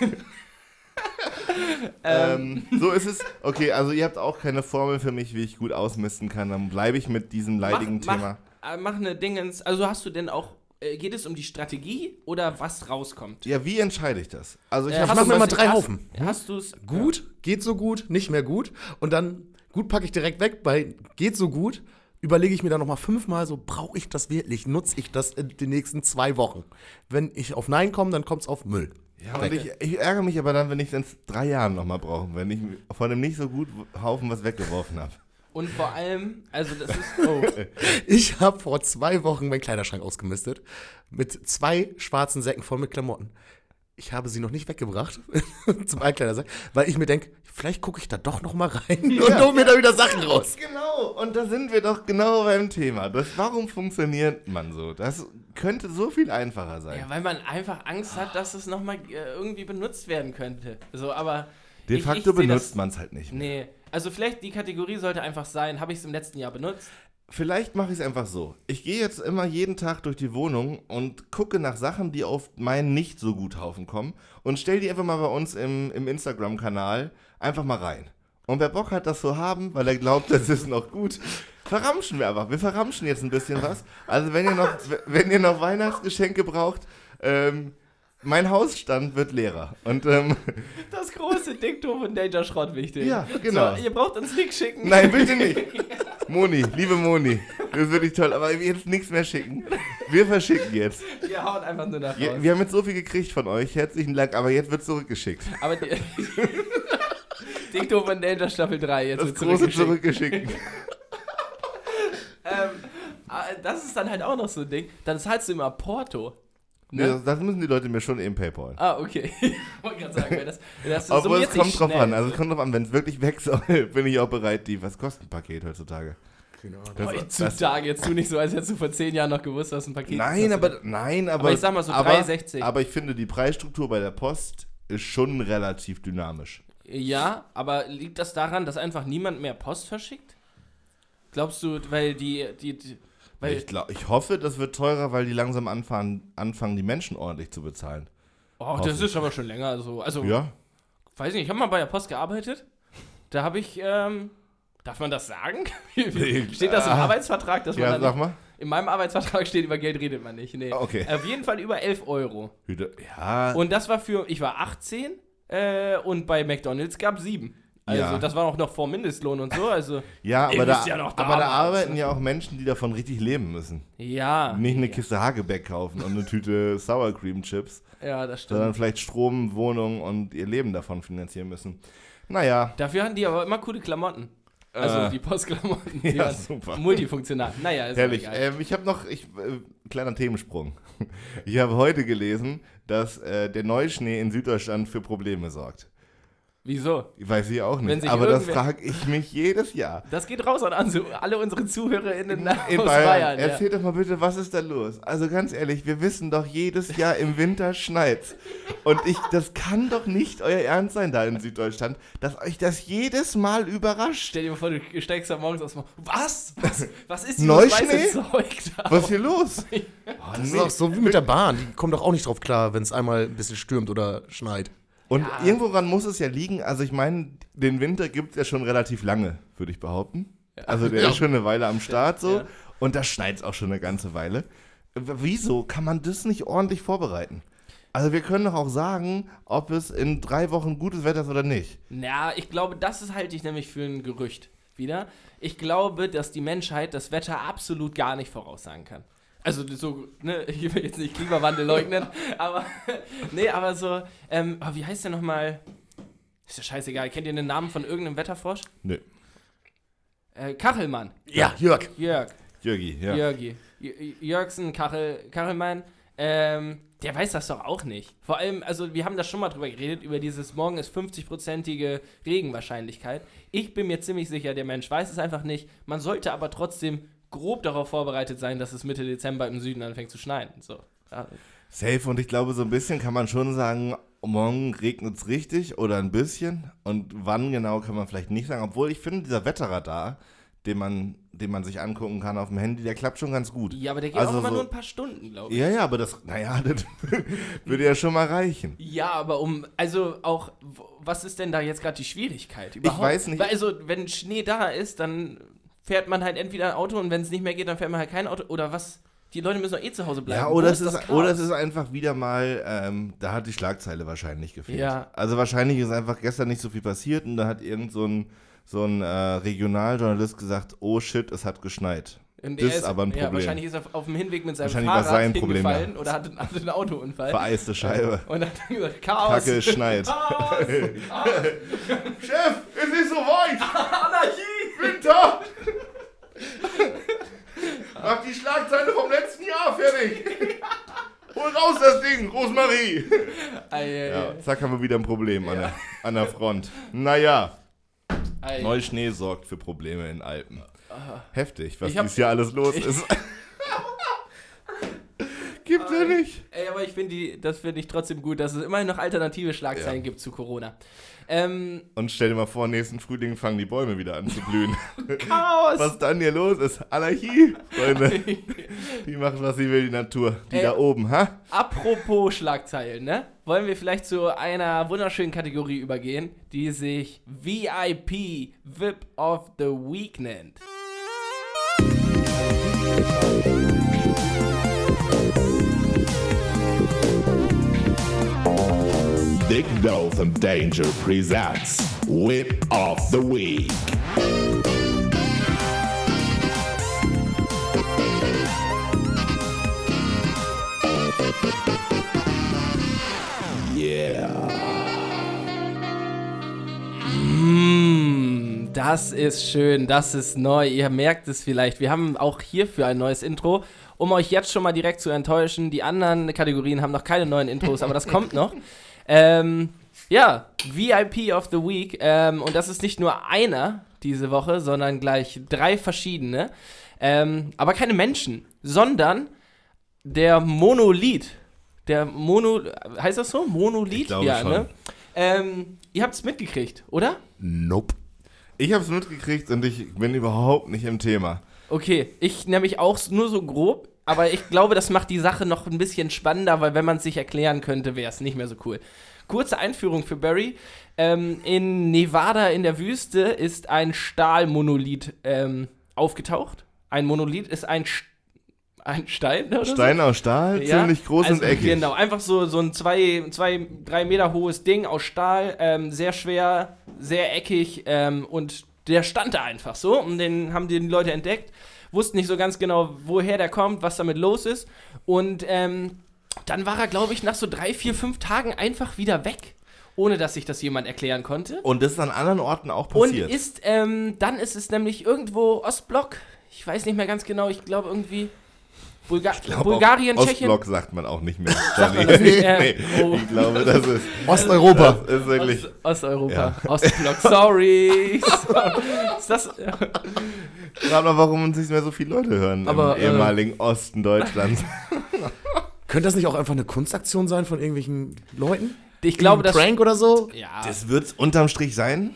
ähm, so ist es. Okay, also ihr habt auch keine Formel für mich, wie ich gut ausmisten kann. Dann bleibe ich mit diesem leidigen mach, Thema. Mach, äh, mach eine Dingens. Also hast du denn auch. Äh, geht es um die Strategie oder was rauskommt? Ja, wie entscheide ich das? Also ich Äh, habe mach hast mir mal drei hast, Haufen. Hast du es Gut, geht so gut, nicht mehr gut. Und dann gut packe ich direkt weg. Bei geht so gut überlege ich mir dann nochmal fünfmal so, brauche ich das wirklich? Nutze ich das in den nächsten zwei Wochen? Wenn ich auf Nein komme, dann kommt es auf Müll. Ja, und ich, ich ärgere mich aber dann, wenn ich es in drei Jahren nochmal brauche, wenn ich von dem nicht so gut Haufen was weggeworfen habe. Und vor allem, also das ist. Oh. Ich habe vor zwei Wochen meinen Kleiderschrank ausgemistet mit zwei schwarzen Säcken voll mit Klamotten. Ich habe sie noch nicht weggebracht zum Altkleidersack, weil ich mir denke, vielleicht gucke ich da doch noch mal rein und hole mir da wieder Sachen raus. Genau, und da sind wir doch genau beim Thema. Das, warum funktioniert man so? Das könnte so viel einfacher sein. Ja, weil man einfach Angst hat, dass es nochmal äh, irgendwie benutzt werden könnte. So, aber. De ich- facto ich benutzt man es halt nicht. mehr. Nee. Also vielleicht die Kategorie sollte einfach sein, habe ich es im letzten Jahr benutzt? Vielleicht mache ich es einfach so. Ich gehe jetzt immer jeden Tag durch die Wohnung und gucke nach Sachen, die auf meinen nicht so gut Haufen kommen und stelle die einfach mal bei uns im, im Instagram-Kanal einfach mal rein. Und wer Bock hat, das zu haben, weil er glaubt, das ist noch gut, verramschen wir einfach. Wir verramschen jetzt ein bisschen was. Also wenn ihr noch, wenn ihr noch Weihnachtsgeschenke braucht, ähm, mein Hausstand wird leerer. Und ähm, Das große Diktum von Danger Schrott wichtig. Ja, genau. So, ihr braucht uns Link schicken. Nein, bitte nicht. Moni, liebe Moni, das ist wirklich toll, aber jetzt nichts mehr schicken. Wir verschicken jetzt. Wir hauen einfach nur nach raus. wir haben jetzt so viel gekriegt von euch, herzlichen Dank, aber jetzt wird zurückgeschickt. Aber die, Diktum von Danger Staffel 3 jetzt Das wird große zurückgeschickt. Ähm, äh, das ist dann halt auch noch so ein Ding. Dann zahlst du immer Porto. Ne? Ja, das müssen die Leute mir schon eben Paypal. Ah, okay. Ich wollte gerade sagen, wenn das, wenn das Obwohl summiert es kommt sich drauf an. Also es kommt drauf an, wenn es wirklich weg soll, bin ich auch bereit, die. Was kostet ein Paket heutzutage? Das- Heutzutage, jetzt tu nicht so, als hättest du vor zehn Jahren noch gewusst, was ein Paket Nein, kostet. aber nein, aber. Aber ich sag mal so aber, 3,60. Aber ich finde, die Preisstruktur bei der Post ist schon relativ dynamisch. Ja, aber liegt das daran, dass einfach niemand mehr Post verschickt? Glaubst du, weil die, die, die weil, ich, glaub, ich hoffe, das wird teurer, weil die langsam anfangen, anfangen die Menschen ordentlich zu bezahlen. oh, das ist aber schon länger so. Also, Ja? weiß nicht, ich habe mal bei der Post gearbeitet. Da habe ich, ähm, darf man das sagen? steht das im Ah. Arbeitsvertrag, dass man Ja, dann sag mal. In meinem Arbeitsvertrag steht, über Geld redet man nicht. Nee. Ah, okay. Auf jeden Fall über 11 Euro. Ja, Und das war für, ich war 18 äh, und bei McDonalds gab es 7. Also Ja. das war auch noch vor Mindestlohn und so. Also ja aber, da, ja noch aber da arbeiten ja auch Menschen, die davon richtig leben müssen. ja. Nicht eine ja. Kiste Hagebeck kaufen und eine Tüte Sour Cream Chips, Ja, das stimmt. sondern vielleicht Strom, Wohnung und ihr Leben davon finanzieren müssen. Naja, Dafür hatten die aber immer coole Klamotten. Also Äh, die Postklamotten. Die ja, super. Multifunktional. Naja, ist herrlich. Ähm, ich habe noch, ich, äh, kleiner Themensprung. Ich habe heute gelesen, dass äh, der Neuschnee in Süddeutschland für Probleme sorgt. Wieso? Weiß ich auch nicht. Aber das frage ich mich jedes Jahr. Das geht raus an alle unsere ZuhörerInnen In aus Bayern. Bayern. ja. Erzähl doch mal bitte, was ist da los? Also ganz ehrlich, wir wissen doch, jedes Jahr im Winter schneit's. Und ich, das kann doch nicht euer Ernst sein da in Süddeutschland, dass euch das jedes Mal überrascht. Stell dir mal vor, du steigst da morgens aus dem Was? Was, was ist Neuschnee? dieses weiße Zeug da? Was ist hier los? Das ist auch so wie mit der Bahn. Die kommen doch auch nicht drauf klar, wenn es einmal ein bisschen stürmt oder schneit. Und Ja. irgendworan muss es ja liegen. Also ich meine, den Winter gibt es ja schon relativ lange, würde ich behaupten. Also der Ja. ist schon eine Weile am Start so. Ja. Und da schneit es auch schon eine ganze Weile. Wieso kann man das nicht ordentlich vorbereiten? Also wir können doch auch sagen, ob es in drei Wochen gutes Wetter ist oder nicht. Na, ich glaube, das ist halte ich nämlich für ein Gerücht wieder. Ich glaube, dass die Menschheit das Wetter absolut gar nicht voraussagen kann. Also so, ne, ich will jetzt nicht Klimawandel leugnen, aber nee, aber so, ähm, oh, wie heißt der nochmal? Ist ja scheißegal, kennt ihr den Namen von irgendeinem Wetterfrosch? Nö. Äh, Kachelmann, Ja, Jörg. Jörg, Jürgi, ja. Jörgi, J- Jörgsen, Kachel, Kachelmann, ähm, der weiß das doch auch nicht. Vor allem, also wir haben da schon mal drüber geredet, über dieses Morgen ist 50-prozentige Regenwahrscheinlichkeit. Ich bin mir ziemlich sicher, der Mensch weiß es einfach nicht. Man sollte aber trotzdem grob darauf vorbereitet sein, dass es Mitte Dezember im Süden anfängt zu schneien. So. Safe und ich glaube, so ein bisschen kann man schon sagen, morgen regnet es richtig oder ein bisschen. Und wann genau kann man vielleicht nicht sagen. Obwohl ich finde, dieser Wetterradar, den man, den man sich angucken kann auf dem Handy, der klappt schon ganz gut. ja, aber der geht Also auch immer so- nur ein paar Stunden, glaube ich. Ja, ja, aber das, naja, das würde ja schon mal reichen. Ja, aber um, also auch, was ist denn da jetzt gerade die Schwierigkeit überhaupt? weiß nicht. Weil also, wenn Schnee da ist, dann fährt man halt entweder ein Auto und wenn es nicht mehr geht, dann fährt man halt kein Auto. Oder was? Die Leute müssen doch eh zu Hause bleiben. Ja, oder es, ist, oder es ist einfach wieder mal, ähm, da hat die Schlagzeile wahrscheinlich gefehlt. Ja. Also wahrscheinlich ist einfach gestern nicht so viel passiert und da hat irgend so ein, so ein äh, Regionaljournalist gesagt, oh shit, es hat geschneit. Und das er ist aber ein Ja, Problem. wahrscheinlich ist er auf dem Hinweg mit seinem Wahrscheinlich war Fahrrad sein Problem, hingefallen oder hatte, hatte einen Autounfall. Vereiste Scheibe. Und dann hat er gesagt, Chaos. Kacke, schneit. Chaos. Chef, es ist soweit! Anarchie. Winter! Mach die Schlagzeile vom letzten Jahr fertig! Hol raus das Ding, Rosmarie! Ei, ei, Ja, zack, haben wir wieder ein Problem an, der, an der Front. Naja, ei. Neuschnee sorgt für Probleme in Alpen. Heftig, was dieses Jahr alles los ist. Gibt ja nicht. Ey, aber ich finde die, das finde ich trotzdem gut, dass es immerhin noch alternative Schlagzeilen Ja. gibt zu Corona. Ähm, Und stell dir mal vor, nächsten Frühling fangen die Bäume wieder an zu blühen. Chaos! was dann hier los ist? Anarchie, Freunde. Die macht, was sie will, die Natur. Die Ey. da oben, ha? Apropos Schlagzeilen, ne? Wollen wir vielleicht zu einer wunderschönen Kategorie übergehen, die sich VIP VIP of the Week nennt. Dick Dove and Danger presents Whip of the Week. Yeah. Mm, das ist schön, das ist neu. Ihr merkt es vielleicht. Wir haben auch hierfür ein neues Intro. Um euch jetzt schon mal direkt zu enttäuschen, die anderen Kategorien haben noch keine neuen Intros, aber das kommt noch. Ähm, ja, VIP of the Week. Ähm, und das ist nicht nur einer diese Woche, sondern gleich drei verschiedene. Ähm, aber keine Menschen, sondern der Monolith. Der Mono. Heißt das so? Monolith? Ich glaube ja, schon. ne? Ähm, ihr habt es mitgekriegt, oder? Nope. Ich hab's mitgekriegt und ich bin überhaupt nicht im Thema. Okay, ich nämlich auch nur so grob, aber ich glaube, das macht die Sache noch ein bisschen spannender, weil wenn man es sich erklären könnte, wäre es nicht mehr so cool. Kurze Einführung für Barry. Ähm, in Nevada in der Wüste ist ein Stahlmonolith ähm, aufgetaucht. Ein Monolith ist ein, St ein Stein oder so? Stein aus Stahl, Ja, ziemlich groß also und eckig. Genau, einfach so, so ein zwei, zwei, drei Meter hohes Ding aus Stahl, ähm, sehr schwer, sehr eckig ähm, und der stand da einfach so und den haben die Leute entdeckt, wussten nicht so ganz genau, woher der kommt, was damit los ist und ähm, dann war er, glaube ich, nach so drei, vier, fünf Tagen einfach wieder weg, ohne dass sich das jemand erklären konnte. Und das ist an anderen Orten auch Und passiert. ist, ähm, dann ist es nämlich irgendwo Ostblock, ich weiß nicht mehr ganz genau, ich glaube irgendwie Bulga glaub, Bulgarien, auch Tschechien. Ostblock sagt man auch nicht mehr. Sagt man Johnny. das nicht mehr? nee, Oh. Ich glaube, das ist, Osteuropa. das ist wirklich. Ost Osteuropa. Ostblock, sorry. Ist das. Frag mal, warum uns nicht mehr so viele Leute hören Aber, im äh, ehemaligen Osten Deutschlands. Könnte das nicht auch einfach eine Kunstaktion sein von irgendwelchen Leuten? Ich glaube, dass. Prank oder so? Ja. Das wird unterm Strich sein.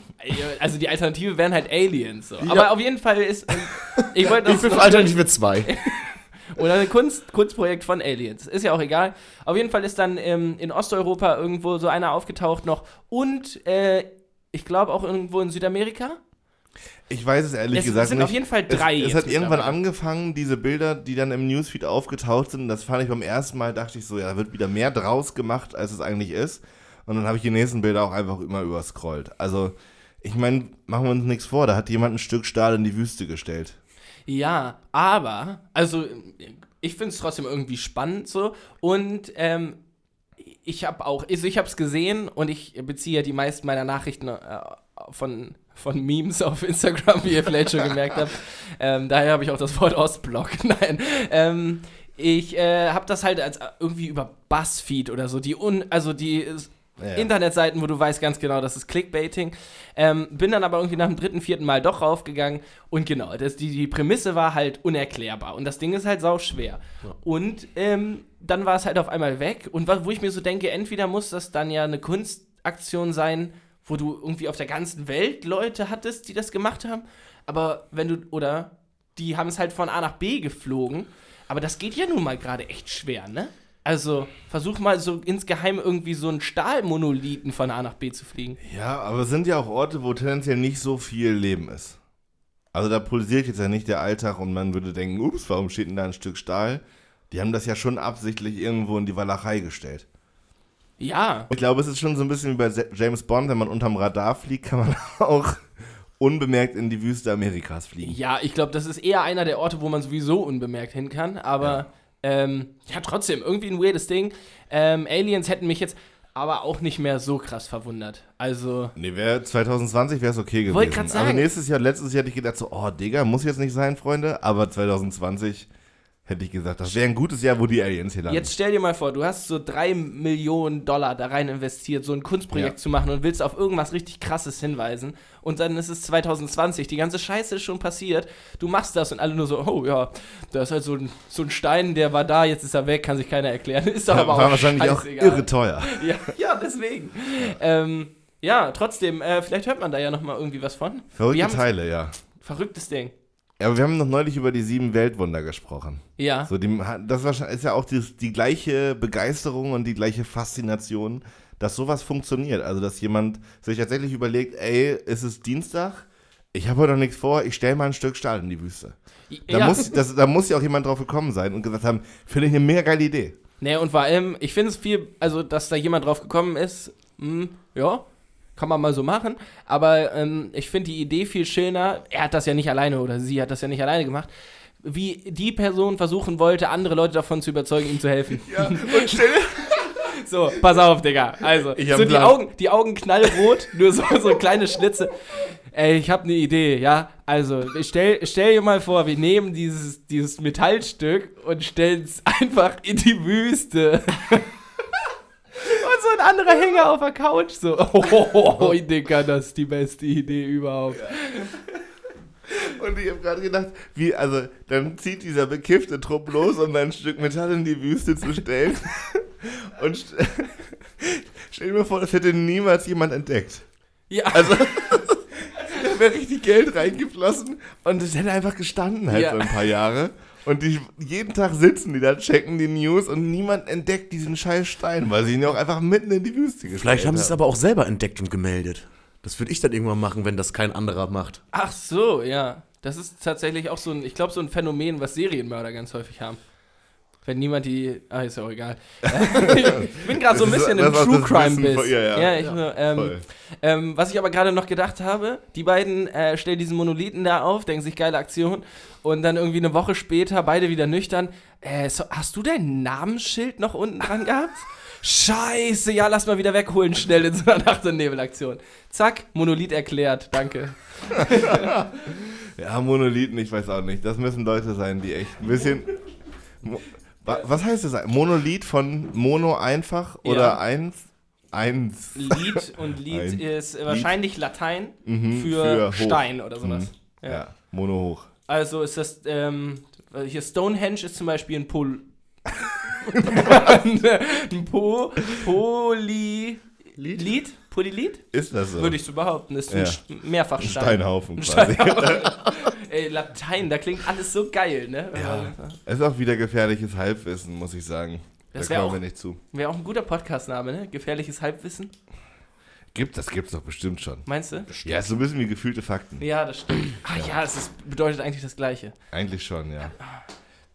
Also die Alternative wären halt Aliens. So. Aber auf jeden Fall ist. ähm, Ich wollte Ich bin für Alternative 2. Oder ein Kunst, Kunstprojekt von Aliens. Ist ja auch egal. Auf jeden Fall ist dann ähm, in Osteuropa irgendwo so einer aufgetaucht noch. Und äh, ich glaube auch irgendwo in Südamerika. Ich weiß es ehrlich Es gesagt sind nicht. auf jeden Fall drei Es, es hat irgendwann angefangen, diese Bilder, die dann im Newsfeed aufgetaucht sind. Das fand ich beim ersten Mal, dachte ich so, ja, da wird wieder mehr draus gemacht, als es eigentlich ist. Und dann habe ich die nächsten Bilder auch einfach immer überscrollt. Also, ich meine, machen wir uns nichts vor, da hat jemand ein Stück Stahl in die Wüste gestellt. Ja, aber, also ich finde es trotzdem irgendwie spannend so. Und ähm, ich habe auch, also ich habe es gesehen und ich beziehe ja die meisten meiner Nachrichten äh, von, von Memes auf Instagram, wie ihr vielleicht schon gemerkt habt. Ähm, daher habe ich auch das Wort Ostblock. Nein. Ähm, ich äh, habe das halt als äh, irgendwie über Buzzfeed oder so, die un, also die Ja. Internetseiten, wo du weißt ganz genau, das ist Clickbaiting. Ähm, bin dann aber irgendwie nach dem dritten, vierten Mal doch raufgegangen und genau, das, die, die Prämisse war halt unerklärbar und das Ding ist halt sau schwer. Und ähm, dann war es halt auf einmal weg und wo ich mir so denke, entweder muss das dann ja eine Kunstaktion sein, wo du irgendwie auf der ganzen Welt Leute hattest, die das gemacht haben, aber wenn du, oder die haben es halt von A nach B geflogen, aber das geht ja nun mal gerade echt schwer, ne? Also, versuch mal so insgeheim irgendwie so einen Stahlmonolithen von A nach B zu fliegen. Ja, aber es sind ja auch Orte, wo tendenziell nicht so viel Leben ist. Also da pulsiert jetzt ja nicht der Alltag und man würde denken, ups, warum steht denn da ein Stück Stahl? Die haben das ja schon absichtlich irgendwo in die Walachei gestellt. Ja, Ich glaube, es ist schon so ein bisschen wie bei James Bond, wenn man unterm Radar fliegt, kann man auch unbemerkt in die Wüste Amerikas fliegen. ja, ich glaube, das ist eher einer der Orte, wo man sowieso unbemerkt hin kann, aber ja, ähm, ja trotzdem, irgendwie ein weirdes Ding. Ähm, Aliens hätten mich jetzt aber auch nicht mehr so krass verwundert. Also, Nee, wär, 2020 wäre es okay gewesen. Wollte grad sagen. Also nächstes Jahr, letztes Jahr hätte ich gedacht so, oh Digga, muss jetzt nicht sein, Freunde. Aber 2020 hätte ich gesagt, das wäre ein gutes Jahr, wo die Aliens hier landen. Jetzt stell dir mal vor, du hast so drei Millionen Dollar da rein investiert, so ein Kunstprojekt Ja. zu machen und willst auf irgendwas richtig krasses hinweisen. Und dann ist es 2020, die ganze Scheiße ist schon passiert. Du machst das und alle nur so, oh ja, da ist halt so ein, so ein Stein, der war da, jetzt ist er weg, kann sich keiner erklären. Ist doch Ja, aber war auch wahrscheinlich auch irre teuer. Ja, ja deswegen. Ähm, ja, trotzdem, äh, vielleicht hört man da ja nochmal irgendwie was von. Verrückte Teile, ja. Verrücktes Ding. Ja, aber wir haben noch neulich über die sieben Weltwunder gesprochen. Ja. So, die, das ist ja auch die, die gleiche Begeisterung und die gleiche Faszination, dass sowas funktioniert. Also, dass jemand sich tatsächlich überlegt, ey, ist es Dienstag? Ich habe heute noch nichts vor, ich stelle mal ein Stück Stahl in die Wüste. Da, ja. muss, das, da muss ja auch jemand drauf gekommen sein und gesagt haben, finde ich eine mega geile Idee. Nee, und vor allem, ich finde es viel, also, dass da jemand drauf gekommen ist, hm, ja, kann man mal so machen. Aber ähm, ich finde die Idee viel schöner. Er hat das ja nicht alleine oder sie hat das ja nicht alleine gemacht. Wie die Person versuchen wollte, andere Leute davon zu überzeugen, ihm zu helfen. Ja, und stell So, pass auf, Digga. Also, so die. Augen, die Augen knallrot, nur so, so kleine Schlitze. Ey, ich habe eine Idee, ja. Also, ich stell, stell dir mal vor, wir nehmen dieses, dieses Metallstück und stellen es einfach in die Wüste. und so ein anderer Hänger auf der Couch, so. Oh, Digga, das ist die beste Idee überhaupt. Und ich habe gerade gedacht, wie, also, dann zieht dieser bekiffte Trupp los, um ein Stück Metall in die Wüste zu stellen. Und st stell dir mal vor, das hätte niemals jemand entdeckt. Ja, Also, da wäre richtig Geld reingeflossen und es hätte einfach gestanden halt Ja. so ein paar Jahre. Und die, jeden Tag sitzen die da, checken die News und niemand entdeckt diesen scheiß Stein, weil sie ihn ja auch einfach mitten in die Wüste gestellt Vielleicht haben sie es aber auch selber entdeckt und gemeldet. Das würde ich dann irgendwann machen, wenn das kein anderer macht. ach so, ja. Das ist tatsächlich auch so ein, ich glaube, so ein Phänomen, was Serienmörder ganz häufig haben. Wenn niemand die. Ah, ist ja auch egal. ich bin gerade so ein bisschen im True Crime Biss. von- ja, ja. ich, ähm, Voll. ähm, was ich aber gerade noch gedacht habe, die beiden äh, stellen diesen Monolithen da auf, denken sich geile Aktion und dann irgendwie eine Woche später beide wieder nüchtern. Äh, so, hast du dein Namensschild noch unten dran gehabt? Scheiße, ja, lass mal wieder wegholen, schnell in so einer Nacht- und Nebelaktion. Zack, Monolith erklärt, danke. Ja, Monolithen, ich weiß auch nicht. Das müssen Leute sein, die echt ein bisschen, Was heißt das? Monolith von Mono einfach oder Ja. eins? Eins. Lied und Lied Ein ist wahrscheinlich Latein Mhm, für, hoch. Stein oder sowas. Ja. Ja. Mono hoch. Also ist das, ähm, hier Stonehenge ist zum Beispiel ein Pol. ein po Poly. Lied? Polylith? Ist das so? Würde ich so behaupten. Ist ein Ja. Mehrfach Ein Stein. Steinhaufen Ein quasi. Ey, Latein, da klingt alles so geil, ne? Ja. Es ist auch wieder gefährliches Halbwissen, muss ich sagen. Das da kommen auch- wir nicht zu. Wäre auch ein guter Podcast-Name, ne? Gefährliches Halbwissen, Gibt, das gibt's doch bestimmt schon. meinst du? Ja, ist so ein bisschen wie gefühlte Fakten. Ja, das stimmt. Ah ja, es ist, bedeutet eigentlich das Gleiche. Eigentlich schon, ja.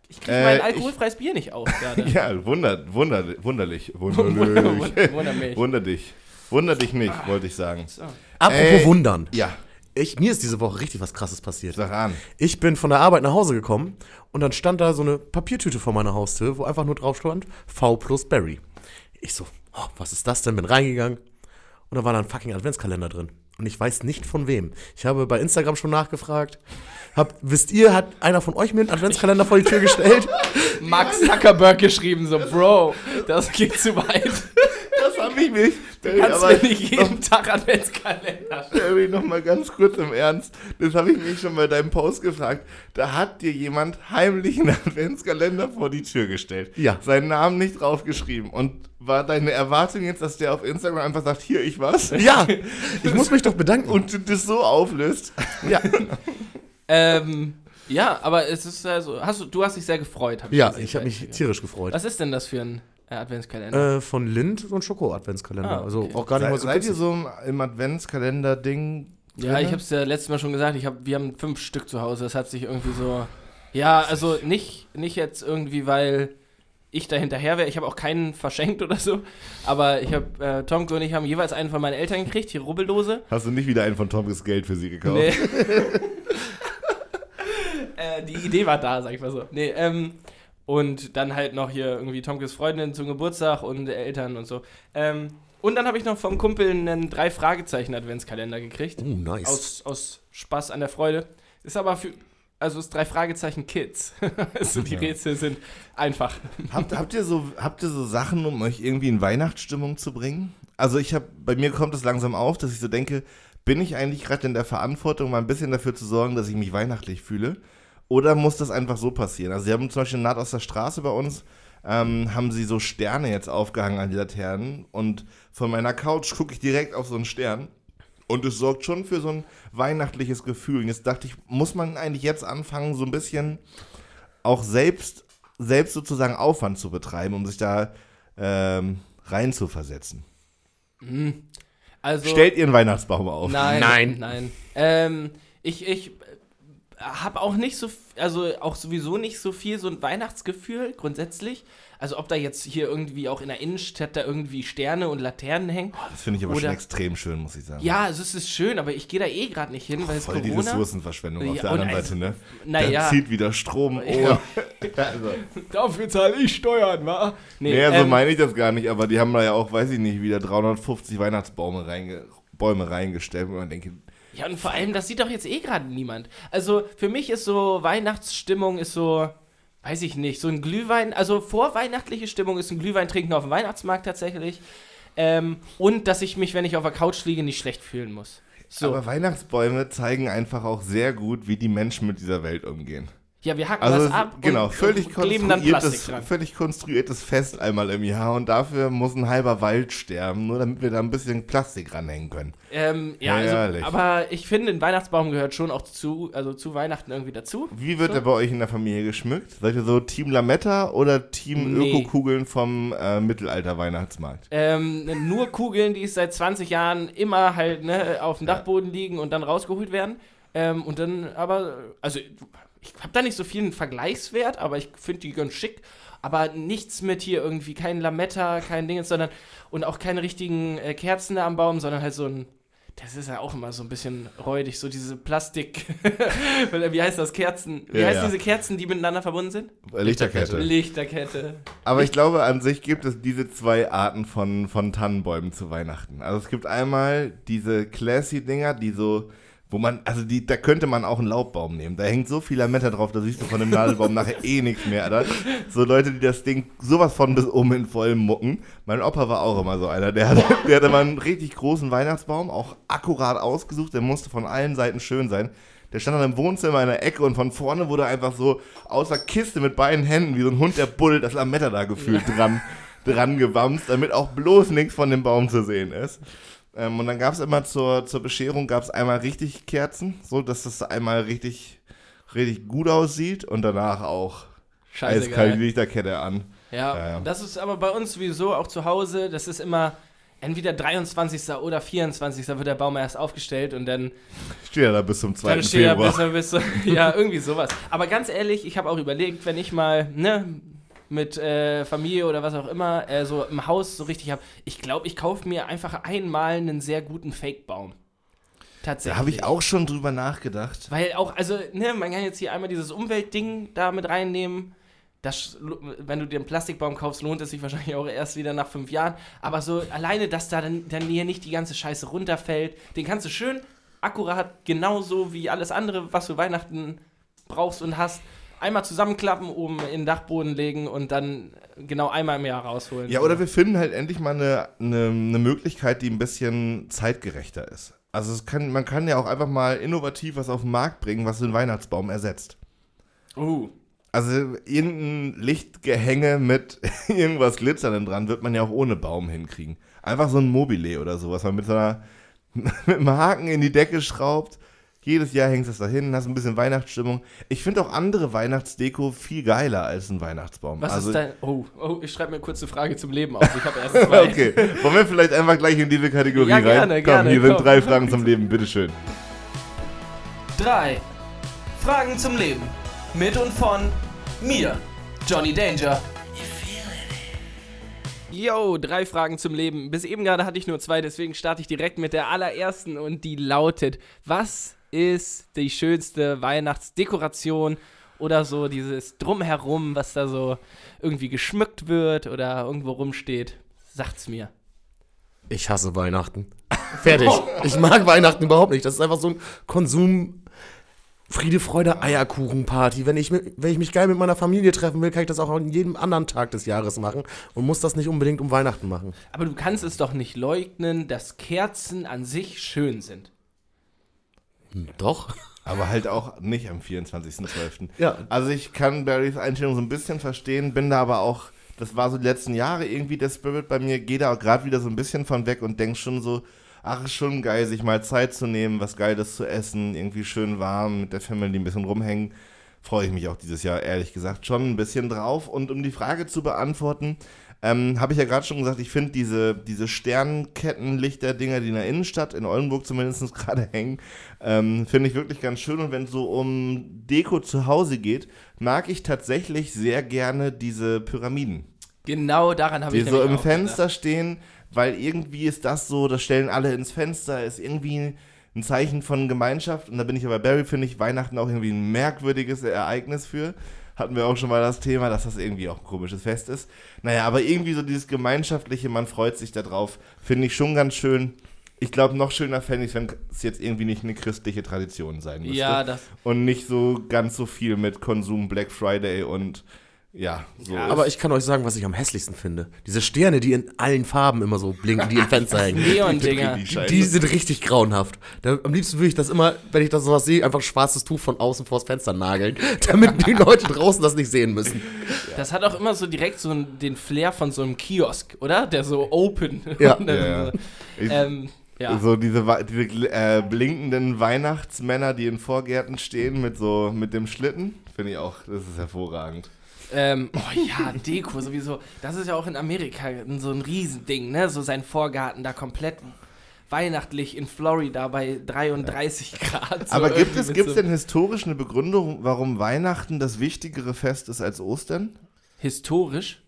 Ich kriege Äh, mein ich- alkoholfreies Bier nicht auf gerade. Ja, wunder, wunder, wunderlich. Wunder, Wunderlich. Wunder, Wundermilch. Wunder dich. Wunder dich nicht, wollte ich sagen. So. Apropos Ey. Wundern. Ja, Ich, mir ist diese Woche richtig was Krasses passiert. sag an. Ich bin von der Arbeit nach Hause gekommen und dann stand da so eine Papiertüte vor meiner Haustür, wo einfach nur drauf stand V plus Berry. Ich so, oh, was ist das denn? Bin reingegangen und da war da ein fucking Adventskalender drin. Und ich weiß nicht von wem. Ich habe bei Instagram schon nachgefragt. Hab, wisst ihr, hat einer von euch mir einen Adventskalender vor die Tür gestellt? Max Zuckerberg geschrieben, so, Bro, das geht zu weit. Das hab ich nicht. Du kannst mir nicht jeden Tag Adventskalender schreiben. Barry, noch mal ganz kurz im Ernst. Das habe ich mich schon bei deinem Post gefragt. Da hat dir jemand heimlich einen Adventskalender vor die Tür gestellt. Ja. Seinen Namen nicht draufgeschrieben. Und war deine Erwartung jetzt, dass der auf Instagram einfach sagt, hier, ich was? Ja, ich muss mich doch bedanken. Und du das so auflöst. ja, Ähm, ja, aber es ist also, hast du, du hast dich sehr gefreut. Hab ja gesehen ich habe mich tierisch gefreut. Was ist denn das für ein Adventskalender? Äh, von Lind so ein Schoko-Adventskalender. Ah, okay. Also auch gar nicht mal Seid, so seid ihr so im, im Adventskalender-Ding? ja, ich habe es ja letztes Mal schon gesagt, ich hab, wir haben fünf Stück zu Hause. Das hat sich irgendwie so. Ja, also nicht, nicht jetzt irgendwie, weil ich da hinterher wäre. Ich habe auch keinen verschenkt oder so. Aber ich habe, äh, Tomke und ich haben jeweils einen von meinen Eltern gekriegt, die Rubbeldose. Hast du nicht wieder einen von Toms Geld für sie gekauft? Nee. äh, die Idee war da, sag ich mal so. Nee, ähm, und dann halt noch hier irgendwie Tomkes Freundin zum Geburtstag und Eltern und so. Ähm, und dann habe ich noch vom Kumpel einen drei Fragezeichen Adventskalender gekriegt. Oh, nice. Aus, aus Spaß an der Freude. Ist aber für, also ist drei Fragezeichen Kids. also die Rätsel sind einfach. Habt, habt, ihr so, habt ihr so Sachen, um euch irgendwie in Weihnachtsstimmung zu bringen? Also ich habe, bei mir kommt es langsam auf, dass ich so denke, bin ich eigentlich gerade in der Verantwortung, mal ein bisschen dafür zu sorgen, dass ich mich weihnachtlich fühle? Oder muss das einfach so passieren? Also sie haben zum Beispiel naht aus der Straße bei uns, ähm, haben sie so Sterne jetzt aufgehangen an die Laternen und von meiner Couch gucke ich direkt auf so einen Stern und es sorgt schon für so ein weihnachtliches Gefühl. Und jetzt dachte ich, muss man eigentlich jetzt anfangen, so ein bisschen auch selbst, selbst sozusagen Aufwand zu betreiben, um sich da ähm, rein zu versetzen. Also, Stellt ihr einen Weihnachtsbaum auf? Nein, Nein. nein. Ähm, ich ich habe auch nicht so, also auch sowieso nicht so viel so ein Weihnachtsgefühl grundsätzlich. Also ob da jetzt hier irgendwie auch in der Innenstadt da irgendwie Sterne und Laternen hängen. Das finde ich aber schon Oder- extrem schön, muss ich sagen. Ja, also es ist schön, aber ich gehe da eh gerade nicht hin, weil es Voll die Corona. Ressourcenverschwendung auf Ja, der und anderen also- Seite, ne? Naja. Da zieht wieder Strom. Oh. Ja. also, Dafür zahle ich Steuern, wa? Nee, so ähm, meine ich das gar nicht, aber die haben da ja auch, weiß ich nicht, wieder 350 Weihnachtsbäume reinge Bäume reingestellt, wo man denkt, Ja, und vor allem, das sieht doch jetzt eh gerade niemand. Also für mich ist so Weihnachtsstimmung ist so, weiß ich nicht, so ein Glühwein, also vorweihnachtliche Stimmung ist ein Glühwein trinken auf dem Weihnachtsmarkt tatsächlich. Ähm, und dass ich mich, wenn ich auf der Couch liege, nicht schlecht fühlen muss. So. aber Weihnachtsbäume zeigen einfach auch sehr gut, wie die Menschen mit dieser Welt umgehen. Ja, wir hacken Also was ab genau, und, völlig, und kleben dann Plastik konstruiertes, dran. völlig konstruiertes Fest einmal im Jahr und dafür muss ein halber Wald sterben, nur damit wir da ein bisschen Plastik ranhängen können. Ähm, ja, also, aber ich finde, ein Weihnachtsbaum gehört schon auch zu, also zu Weihnachten irgendwie dazu. Wie wird So. er bei euch in der Familie geschmückt? Seid ihr so Team Lametta oder Team Nee. Ökokugeln vom äh, Mittelalter-Weihnachtsmarkt? Ähm, nur Kugeln, die seit 20 Jahren immer halt ne, auf dem Ja. Dachboden liegen und dann rausgeholt werden. Ähm, und dann aber, also ich habe da nicht so viel einen Vergleichswert, aber ich finde die ganz schick. Aber nichts mit hier irgendwie, kein Lametta, kein Dingens, sondern und auch keine richtigen äh, Kerzen da am Baum, sondern halt so ein, das ist ja auch immer so ein bisschen räudig, so diese Plastik, wie heißt das, Kerzen, wie Ja, heißt ja. diese Kerzen, die miteinander verbunden sind? Äh, Lichterkette. Lichterkette. Aber ich glaube, an sich gibt es diese zwei Arten von, von Tannenbäumen zu Weihnachten. Also es gibt einmal diese Classy-Dinger, die so Wo man, also die, da könnte man auch einen Laubbaum nehmen. Da hängt so viel Lametta drauf, da siehst du von dem Nadelbaum nachher eh nichts mehr, Alter. So Leute, die das Ding sowas von bis oben in vollem mucken. Mein Opa war auch immer so einer. Der hatte, der hatte mal einen richtig großen Weihnachtsbaum, auch akkurat ausgesucht. Der musste von allen Seiten schön sein. Der stand dann im Wohnzimmer in der Ecke und von vorne wurde einfach so außer Kiste mit beiden Händen wie so ein Hund der Bull das Lametta da gefühlt dran, dran gewamst, damit auch bloß nichts von dem Baum zu sehen ist. Ähm, und dann gab es immer zur, zur Bescherung gab es einmal richtig Kerzen, so dass das einmal richtig, richtig gut aussieht und danach auch Scheiße, eiskalt die. Lichterkette an. Ja, Ja, ja. das ist aber bei uns sowieso auch zu Hause. Das ist immer entweder 23. oder 24. wird der Baum erst aufgestellt und dann, Steht ja da bis zum 2. dann steht er Februar. bis, bis, ja, irgendwie sowas. Aber ganz ehrlich, ich habe auch überlegt, wenn ich mal, ne, mit äh, Familie oder was auch immer, äh, so im Haus so richtig habe, ich glaube, ich kaufe mir einfach einmal einen sehr guten Fake-Baum. Tatsächlich. Da habe ich auch schon drüber nachgedacht. Weil auch, also, ne, man kann jetzt hier einmal dieses Umweltding da mit reinnehmen. Das, wenn du dir einen Plastikbaum kaufst, lohnt es sich wahrscheinlich auch erst wieder nach fünf Jahren. Aber so alleine, dass da dann, dann hier nicht die ganze Scheiße runterfällt, den kannst du schön akkurat, genauso wie alles andere, was du Weihnachten brauchst und hast, einmal zusammenklappen, oben in den Dachboden legen und dann genau einmal im Jahr rausholen. Ja, oder wir finden halt endlich mal eine, eine, eine Möglichkeit, die ein bisschen zeitgerechter ist. Also kann, man kann ja auch einfach mal innovativ was auf den Markt bringen, was den Weihnachtsbaum ersetzt. Uh, Also irgendein Lichtgehänge mit irgendwas Glitzerndem dran wird man ja auch ohne Baum hinkriegen. Einfach so ein Mobile oder so, was man mit so einer mit einem Haken in die Decke schraubt. Jedes Jahr hängst du das da hin, hast ein bisschen Weihnachtsstimmung. Ich finde auch andere Weihnachtsdeko viel geiler als ein Weihnachtsbaum. was also, ist dein. Oh, oh, ich schreibe mir kurz eine Frage zum Leben auf. Ich habe erst zwei. Okay, wollen wir vielleicht einfach gleich in diese Kategorie Ja, rein? gerne, komm, gerne, hier sind komm. drei Fragen zum Leben, bitteschön. Drei Fragen zum Leben. Mit und von mir, Johnny Danger. Yo, drei Fragen zum Leben. Bis eben gerade hatte ich nur zwei, deswegen starte ich direkt mit der allerersten und die lautet: Was ist die schönste Weihnachtsdekoration oder so dieses Drumherum, was da so irgendwie geschmückt wird oder irgendwo rumsteht? Sagt's mir. Ich hasse Weihnachten. Fertig. Ich mag Weihnachten überhaupt nicht. Das ist einfach so ein Konsum. Friede, Freude, Eierkuchenparty. Wenn ich, wenn ich mich geil mit meiner Familie treffen will, kann ich das auch an jedem anderen Tag des Jahres machen und muss das nicht unbedingt um Weihnachten machen. Aber du kannst es doch nicht leugnen, dass Kerzen an sich schön sind. Doch. Aber halt auch nicht am 24.12. Ja. Also ich kann Barrys Einstellung so ein bisschen verstehen, bin da aber auch, das war so die letzten Jahre irgendwie der Spirit bei mir, gehe da auch gerade wieder so ein bisschen von weg und denk schon so, ach, ist schon geil, sich mal Zeit zu nehmen, was Geiles zu essen, irgendwie schön warm, mit der Family ein bisschen rumhängen. Freue ich mich auch dieses Jahr, ehrlich gesagt, schon ein bisschen drauf. Und um die Frage zu beantworten, ähm, habe ich ja gerade schon gesagt, ich finde diese, diese Sternkettenlichter-Dinger, die in der Innenstadt, in Oldenburg zumindest gerade hängen, ähm, finde ich wirklich ganz schön. Und wenn es so um Deko zu Hause geht, mag ich tatsächlich sehr gerne diese Pyramiden Genau daran habe die ich so nämlich im Fenster stehen, weil irgendwie ist das so, das stellen alle ins Fenster, ist irgendwie ein Zeichen von Gemeinschaft. Und da bin ich aber Barry, finde ich Weihnachten auch irgendwie ein merkwürdiges Ereignis für. Hatten wir auch schon mal das Thema, dass das irgendwie auch ein komisches Fest ist. Naja, aber irgendwie so dieses Gemeinschaftliche, man freut sich darauf, finde ich schon ganz schön. Ich glaube, noch schöner fände ich, wenn es jetzt irgendwie nicht eine christliche Tradition sein müsste. Ja, das. Und nicht so ganz so viel mit Konsum Black Friday und ja, so. ist. Aber ich kann euch sagen, was ich am hässlichsten finde. Diese Sterne, die in allen Farben immer so blinken, die im Fenster hängen. Neon-Dinger. Die sind richtig grauenhaft. Da, am liebsten würde ich das immer, wenn ich das sowas sehe, einfach schwarzes Tuch von außen vors Fenster nageln, damit die Leute draußen das nicht sehen müssen. Das hat auch immer so direkt so den Flair von so einem Kiosk, oder? Der so open. Ja. Dann Ja, ja. Ich- ähm, ja. So diese, diese äh, blinkenden Weihnachtsmänner, die in Vorgärten stehen mit so mit dem Schlitten, finde ich auch, das ist hervorragend. Ähm, oh ja, Deko sowieso. Das ist ja auch in Amerika so ein Riesending, ne? So sein Vorgarten da komplett weihnachtlich in Florida bei 33 Grad. So Aber gibt es gibt's so denn historisch eine Begründung, warum Weihnachten das wichtigere Fest ist als Ostern? historisch?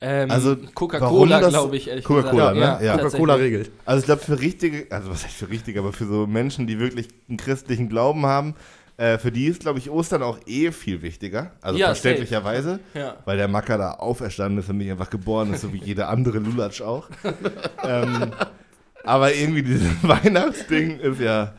Ähm, Also, Coca-Cola, glaube ich, ehrlich Coca-Cola, gesagt. ne? Ja. tatsächlich. Coca-Cola regelt. Also ich glaube für richtige, also was heißt für richtige, aber für so Menschen, die wirklich einen christlichen Glauben haben, äh, für die ist glaube ich Ostern auch eh viel wichtiger. Also Ja, verständlicherweise. Ja. weil der Macker da auferstanden ist und nicht einfach geboren ist, so wie jeder andere Lulatsch auch. ähm, aber irgendwie dieses Weihnachtsding ist ja,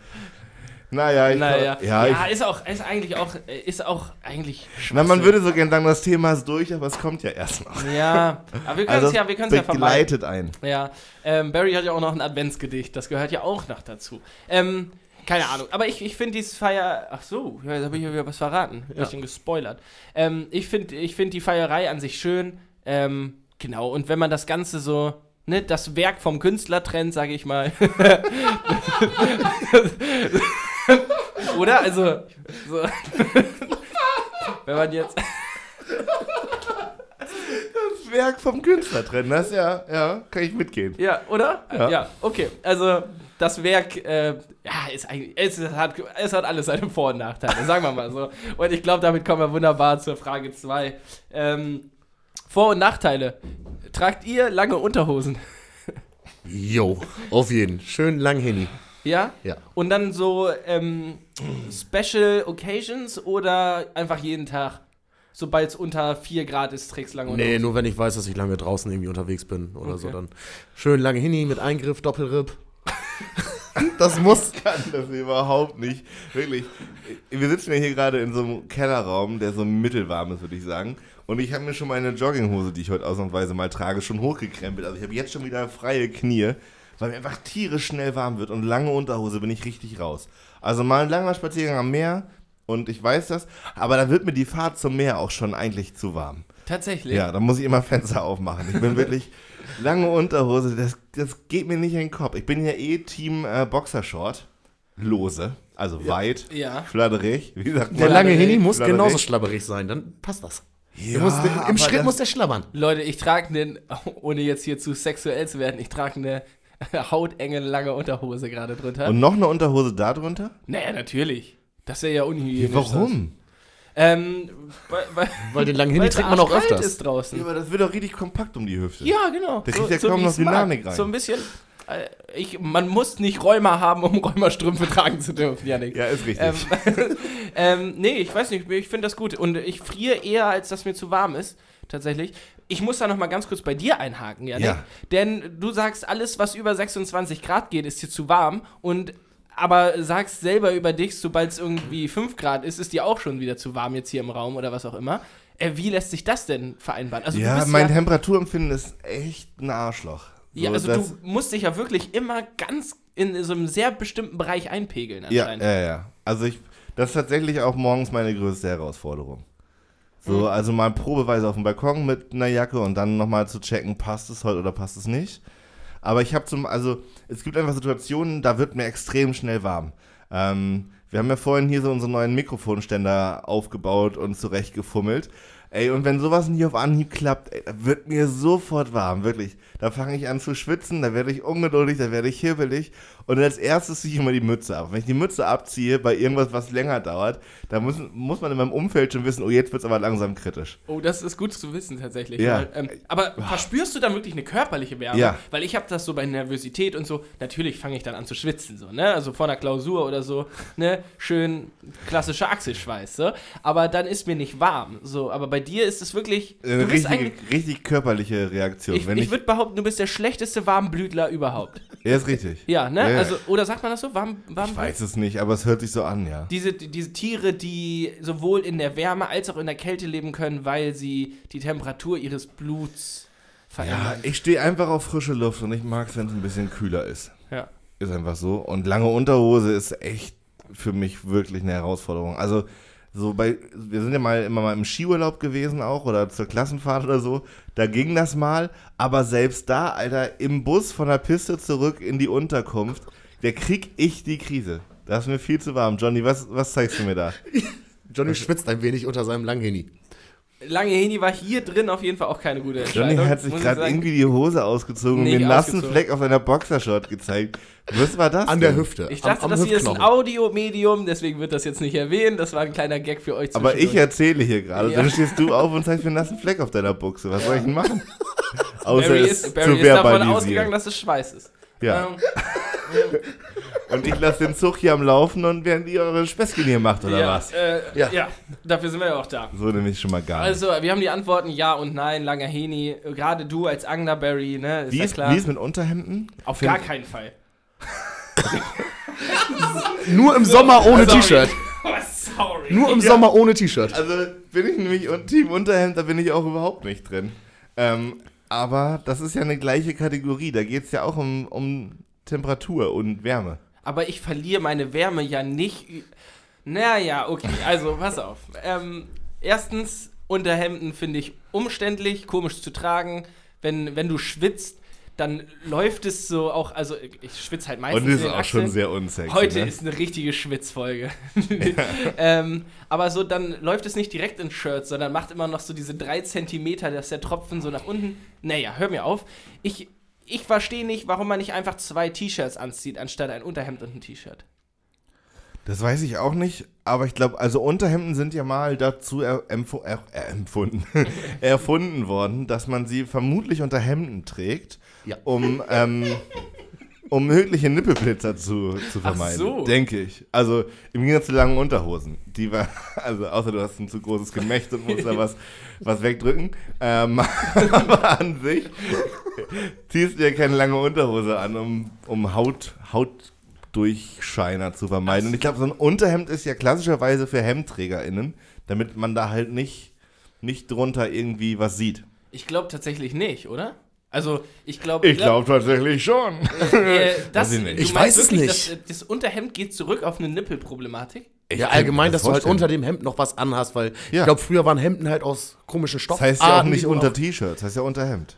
Naja, ich, Naja, ja, ja, ich, ist auch, ist eigentlich auch, ist auch eigentlich na, man würde so gerne sagen, das Thema ist durch, aber es kommt ja erst noch. Ja, aber wir können es Also, ja, wir können's ja vermeiden. begleitet ein. Ja, ähm, Barry hat ja auch noch ein Adventsgedicht, das gehört ja auch noch dazu. Ähm, keine Ahnung, aber ich, ich finde dieses Feier. Ach so, ja, jetzt habe ich ja wieder was verraten. Ein bisschen gespoilert. Ähm, ich finde ich find die Feierei an sich schön. Ähm, genau, und wenn man das Ganze so. Ne, das Werk vom Künstler trennt, sage ich mal. Oder? Also, so. wenn man jetzt. Das Werk vom Künstler trennen, das ja, ja, kann ich mitgehen. Ja, oder? Ja. okay. Also das Werk, äh, ja, ist eigentlich, es, hat, es hat alles seine Vor- und Nachteile, sagen wir mal so. Und ich glaube, damit kommen wir wunderbar zur Frage 2. Ähm, Vor- und Nachteile. Tragt ihr lange Unterhosen? Jo, auf jeden. Schön lang Henny. Ja? Ja. Und dann so ähm, Special Occasions oder einfach jeden Tag? Sobald es unter 4 Grad ist, trägst lange Nee, nur wenn ich weiß, dass ich lange draußen irgendwie unterwegs bin oder so, dann schön lange Henny mit Eingriff, Doppelripp. Das muss. kann das überhaupt nicht. Wirklich. Wir sitzen ja hier gerade in so einem Kellerraum, der so mittelwarm ist, würde ich sagen. Und ich habe mir schon meine Jogginghose, die ich heute ausnahmsweise mal trage, schon hochgekrempelt. Also ich habe jetzt schon wieder freie Knie, weil mir einfach tierisch schnell warm wird. Und lange Unterhose bin ich richtig raus. Also mal ein langer Spaziergang am Meer und ich weiß das. Aber da wird mir die Fahrt zum Meer auch schon eigentlich zu warm. Tatsächlich? Ja, da muss ich immer Fenster aufmachen. Ich bin wirklich lange Unterhose, das, das geht mir nicht in den Kopf. Ich bin ja eh Team äh, Boxershort. Lose, also weit, Ja. fladderig. Wie sagt Der man? lange Henny muss Fladderig. genauso schlabberig sein, dann passt das. Ja, Der muss, der, aber Im Schritt muss der schlabbern. Leute, ich trage einen, ohne jetzt hier zu sexuell zu werden, ich trage eine hautenge lange Unterhose gerade drunter. Und noch eine Unterhose da drunter? naja, natürlich. Das wäre ja unhygienisch. Warum? Ähm, weil, weil, Weil den langen weil's trägt man auch öfters. ist draußen. Ja, aber das wird doch richtig kompakt um die Hüfte. Ja, genau. Der kriegt ja kaum wie noch. Dynamik rein. So ein bisschen. äh, Ich, man muss nicht Rheuma haben, um Rheumastrümpfe tragen zu dürfen, Janik. Ja, ist richtig. Ähm, ähm, nee, ich weiß nicht, ich finde das gut. Und ich friere eher, als dass mir zu warm ist, tatsächlich. Ich muss da noch mal ganz kurz bei dir einhaken, Janik. Ja. Denn du sagst, alles, was über 26 Grad geht, ist dir zu warm. Und aber sagst selber über dich, sobald es irgendwie 5 Grad ist, ist dir auch schon wieder zu warm jetzt hier im Raum oder was auch immer. Äh, wie lässt sich das denn vereinbaren? Also ja, mein ja, Temperaturempfinden ist echt ein Arschloch. So, ja, also du musst dich ja wirklich immer ganz in so einem sehr bestimmten Bereich einpegeln Ja, ja, ja. Also ich, das ist tatsächlich auch morgens meine größte Herausforderung. So, Mhm. also mal probeweise auf dem Balkon mit einer Jacke und dann nochmal zu checken, passt es heute oder passt es nicht. Aber ich habe zum, also es gibt einfach Situationen, da wird mir extrem schnell warm. Ähm, wir haben ja vorhin hier so unseren neuen Mikrofonständer aufgebaut und zurechtgefummelt. Ey, und wenn sowas nicht auf Anhieb klappt, ey, da wird mir sofort warm, wirklich. Da fange ich an zu schwitzen, da werde ich ungeduldig, da werde ich hibbelig. Und als erstes ziehe ich immer die Mütze ab. Wenn ich die Mütze abziehe bei irgendwas, was länger dauert, da muss, muss man in meinem Umfeld schon wissen, oh, jetzt wird es aber langsam kritisch. Oh, das ist gut zu wissen tatsächlich. Ja. Weil, ähm, aber verspürst du dann wirklich eine körperliche Wärme? Ja. Weil ich habe das so bei Nervosität und so, natürlich fange ich dann an zu schwitzen, so, ne? Also vor einer Klausur oder so, ne? Schön klassischer Achselschweiß, so. Aber dann ist mir nicht warm, so. Aber bei dir ist es wirklich, Eine richtige, richtig körperliche Reaktion. ich, ich ich, würde behaupten, du bist der schlechteste Warmblütler überhaupt. ja, ist richtig. Ja, ne? Ja, ja. Also, oder sagt man das so? Warm, warm Ich weiß es nicht, aber es hört sich so an, ja. diese, die- diese Tiere, die sowohl in der Wärme als auch in der Kälte leben können, weil sie die Temperatur ihres Bluts Ja, verändern. ich stehe einfach auf frische Luft und ich mag es, wenn es ein bisschen kühler ist. Ja. Ist einfach so. Und lange Unterhose ist echt für mich wirklich eine Herausforderung. Also, so bei, wir sind ja mal immer mal im Skiurlaub gewesen auch oder zur Klassenfahrt oder so. Da ging das mal, aber selbst da, Alter, im Bus von der Piste zurück in die Unterkunft, da krieg ich die Krise. Da ist mir viel zu warm. Johnny, was, was zeigst du mir da? Johnny schwitzt ein wenig unter seinem langen Henny. Lange Heni war hier drin auf jeden Fall auch keine gute Johnny Entscheidung. hat sich gerade irgendwie die Hose ausgezogen und Nee, mir einen nassen. Fleck auf seiner Boxershort gezeigt. Was war das? An der denn? Hüfte. Ich dachte, am, am das hier ist ein. Audiomedium, deswegen wird das jetzt nicht erwähnt. Das war ein kleiner Gag für euch Aber ich erzähle hier gerade. Ja. Dann stehst du auf und zeigst mir einen nassen Fleck auf deiner Buchse. Was soll ich denn machen? Außer Barry es ist, Barry zu ist davon ausgegangen, dass es Schweiß ist. Ja. Ähm, Und ich lasse den Zug hier am Laufen und während ihr eure Späßchen hier macht, oder ja, was? Äh, ja. Ja. dafür sind wir ja auch da. So nämlich schon mal gar nicht. Also, wir haben die Antworten Ja und Nein, langer Heni. Gerade du als Angler, Barry, ne? Ist wie, ja ist, klar. wie ist mit Unterhemden? Auf Find- gar keinen Fall. nur im Sommer ohne. T-Shirt. Oh, sorry. Nur im Sommer ohne T-Shirt. Also bin ich nämlich und Team Unterhemd, da bin ich auch überhaupt nicht drin. Ähm, aber das ist ja eine gleiche Kategorie. Da geht es ja auch um, um Temperatur und Wärme. Aber ich verliere meine Wärme ja nicht. Naja, okay, also pass auf. Ähm, erstens, Unterhemden finde ich umständlich, komisch zu tragen. Wenn, wenn du schwitzt, dann läuft es so auch, also ich schwitze halt meistens. Und ist auch schon Achseln. sehr unsexy. Heute ne? ist eine richtige Schwitzfolge. ähm, aber so, dann läuft es nicht direkt ins Shirt, sondern macht immer noch so diese drei Zentimeter, dass der Tropfen so nach unten. Naja, hör mir auf. Ich, ich verstehe nicht, warum man nicht einfach zwei T-Shirts anzieht, anstatt ein Unterhemd und ein T-Shirt. Das weiß ich auch nicht, aber ich glaube, also Unterhemden sind ja mal dazu er, empfu, er, er, empfunden, erfunden worden, dass man sie vermutlich unter Hemden trägt, Ja. um, ähm, um mögliche Nippelblitzer zu, zu vermeiden, so. denke ich. Also im Gegensatz zu langen Unterhosen, die war, also außer du hast ein zu großes Gemächt und musst da was, was wegdrücken, ähm, aber an sich ziehst du ja keine lange Unterhose an, um, um Haut, Hautdurchscheiner zu vermeiden. Und ich glaube, so ein Unterhemd ist ja klassischerweise für Hemdträgerinnen, damit man da halt nicht, nicht drunter irgendwie was sieht. Ich glaube tatsächlich nicht, oder? Also, ich glaube. Ich glaube tatsächlich schon. Äh, das, Weiß ich Ich weiß es wirklich, nicht. Das, äh, das Unterhemd geht zurück auf eine Nippelproblematik. Ja, allgemein, das dass du halt vorstellen. unter dem Hemd noch was anhast, weil Ja. ich glaube, früher waren Hemden halt aus komischen Stoffen. Das heißt ja auch nicht unter T-Shirt, das heißt ja unter Hemd.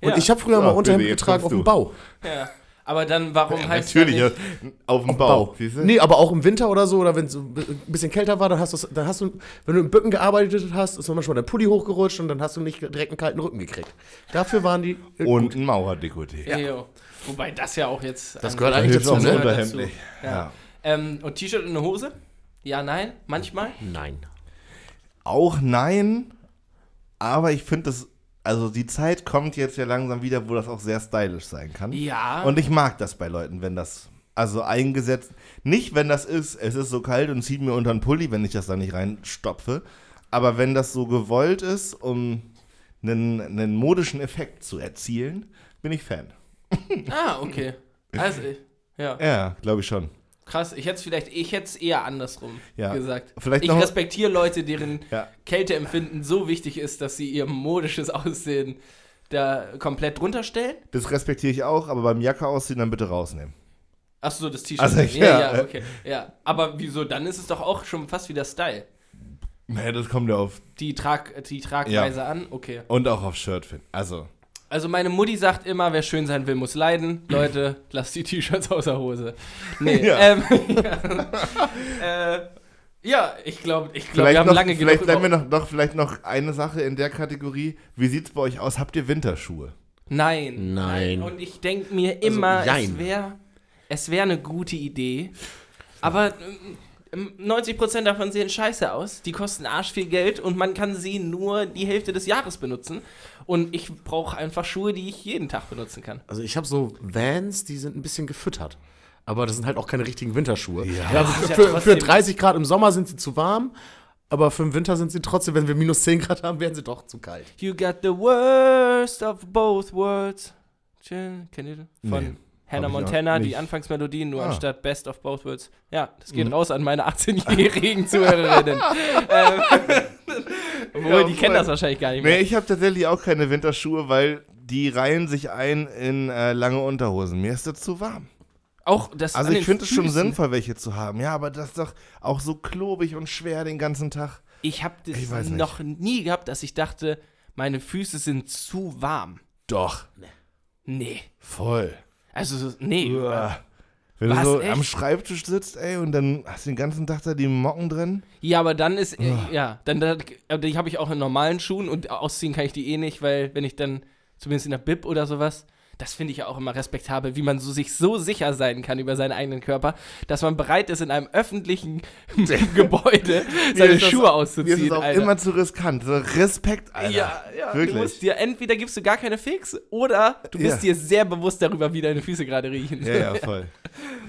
Und Ja. ich habe früher So, mal Unterhemd getragen auf dem. Bau. Ja. Aber dann, warum heißt Natürlich, das ja, nicht, auf dem Auf Bau. Du? Nee, aber auch im Winter oder so, oder wenn es so ein bisschen kälter war, dann hast, du's- dann hast du, wenn du im Bücken gearbeitet hast, ist manchmal dein Pulli hochgerutscht und dann hast du nicht direkt einen kalten Rücken gekriegt. Dafür waren die. äh, Und gut. ein Mauerdekolleté. Ja. Wobei das ja auch jetzt. Das gehört eigentlich dazu, ne? Dazu. nicht. Ja. Ja. Ähm, und T-Shirt und eine Hose? Ja, nein, manchmal. Nein. Auch nein, aber ich finde das, also die Zeit kommt jetzt ja langsam wieder, wo das auch sehr stylisch sein kann. Ja. Und ich mag das bei Leuten, wenn das, also eingesetzt, nicht wenn das ist, es ist so kalt und zieht mir unter den Pulli, wenn ich das da nicht reinstopfe, aber wenn das so gewollt ist, um einen, einen modischen Effekt zu erzielen, bin ich Fan. ah, okay. Also, ich- ja. Ja, glaube ich schon. Krass, ich hätte es vielleicht, ich hätte es eher andersrum Ja. gesagt. Vielleicht ich respektiere Leute, deren Ja. Kälteempfinden so wichtig ist, dass sie ihr modisches Aussehen da komplett drunter stellen. Das respektiere ich auch, aber beim Jacke ausziehen dann bitte rausnehmen. Achso, das T-Shirt. Also, ja, ja, ja, okay. Ja. Aber wieso? Dann ist es doch auch schon fast wieder Style. Nee, das kommt ja auf. Die, Trag, die Tragweise an, okay. Und auch auf Shirt finden. Also. Also meine Mutti sagt immer, wer schön sein will, muss leiden. Leute, lasst die T-Shirts außer Hose. Nee, Ja. ähm, ja. äh, ja, ich glaube, ich glaub, Vielleicht, wir haben noch, lange vielleicht genug bleiben wir noch, noch, vielleicht noch eine Sache in der Kategorie. Wie sieht's bei euch aus? Habt ihr Winterschuhe? Nein. Nein. Und ich denke mir immer, es jein. wäre es wär eine gute Idee. Aber ähm, 90% davon sehen scheiße aus. Die kosten arsch viel Geld und man kann sie nur die Hälfte des Jahres benutzen. Und ich brauche einfach Schuhe, die ich jeden Tag benutzen kann. Also ich habe so Vans, die sind ein bisschen gefüttert. Aber das sind halt auch keine richtigen Winterschuhe. Ja. Ja, ist für, ja für, für trotzdem- 30 Grad im Sommer sind sie zu warm, aber für den Winter sind sie trotzdem, wenn wir minus 10 Grad haben, werden sie doch zu kalt. You got the worst of both worlds. Kennt ihr das? Von Nee, Hannah Montana, die nicht. Anfangsmelodie, nur Ah. anstatt Best of both worlds. Ja, das geht Mhm. raus an meine 18-jährigen Zuhörerinnen. ähm, obwohl, die kennen das wahrscheinlich gar nicht mehr. Nee, ich habe tatsächlich auch keine Winterschuhe, weil die reihen sich ein in äh, lange Unterhosen. Mir ist das zu warm. Auch das Also ich finde es schon sinnvoll, welche zu haben. Ja, aber das ist doch auch so klobig und schwer den ganzen Tag. Ich habe das Ich noch nie gehabt, dass ich dachte, meine Füße sind zu warm. Doch. Nee. Voll. Also, nee. Uah. Wenn Was, du so echt? am Schreibtisch sitzt, ey, und dann hast du den ganzen Tag da die Mocken drin. Ja, aber dann ist, äh, ja, dann, dann die habe ich auch in normalen Schuhen und ausziehen kann ich die eh nicht, weil wenn ich dann, zumindest in der Bib oder sowas, das finde ich ja auch immer respektabel, wie man so sich so sicher sein kann über seinen eigenen Körper, dass man bereit ist, in einem öffentlichen Gebäude seine ist das- Schuhe Mir ist auszuziehen. auch Alter. immer zu riskant. So Respekt, Alter. ja, ja, Wirklich. du musst dir entweder gibst du gar keine Fix oder du bist Ja. dir sehr bewusst darüber, wie deine Füße gerade riechen. Ja, ja, voll.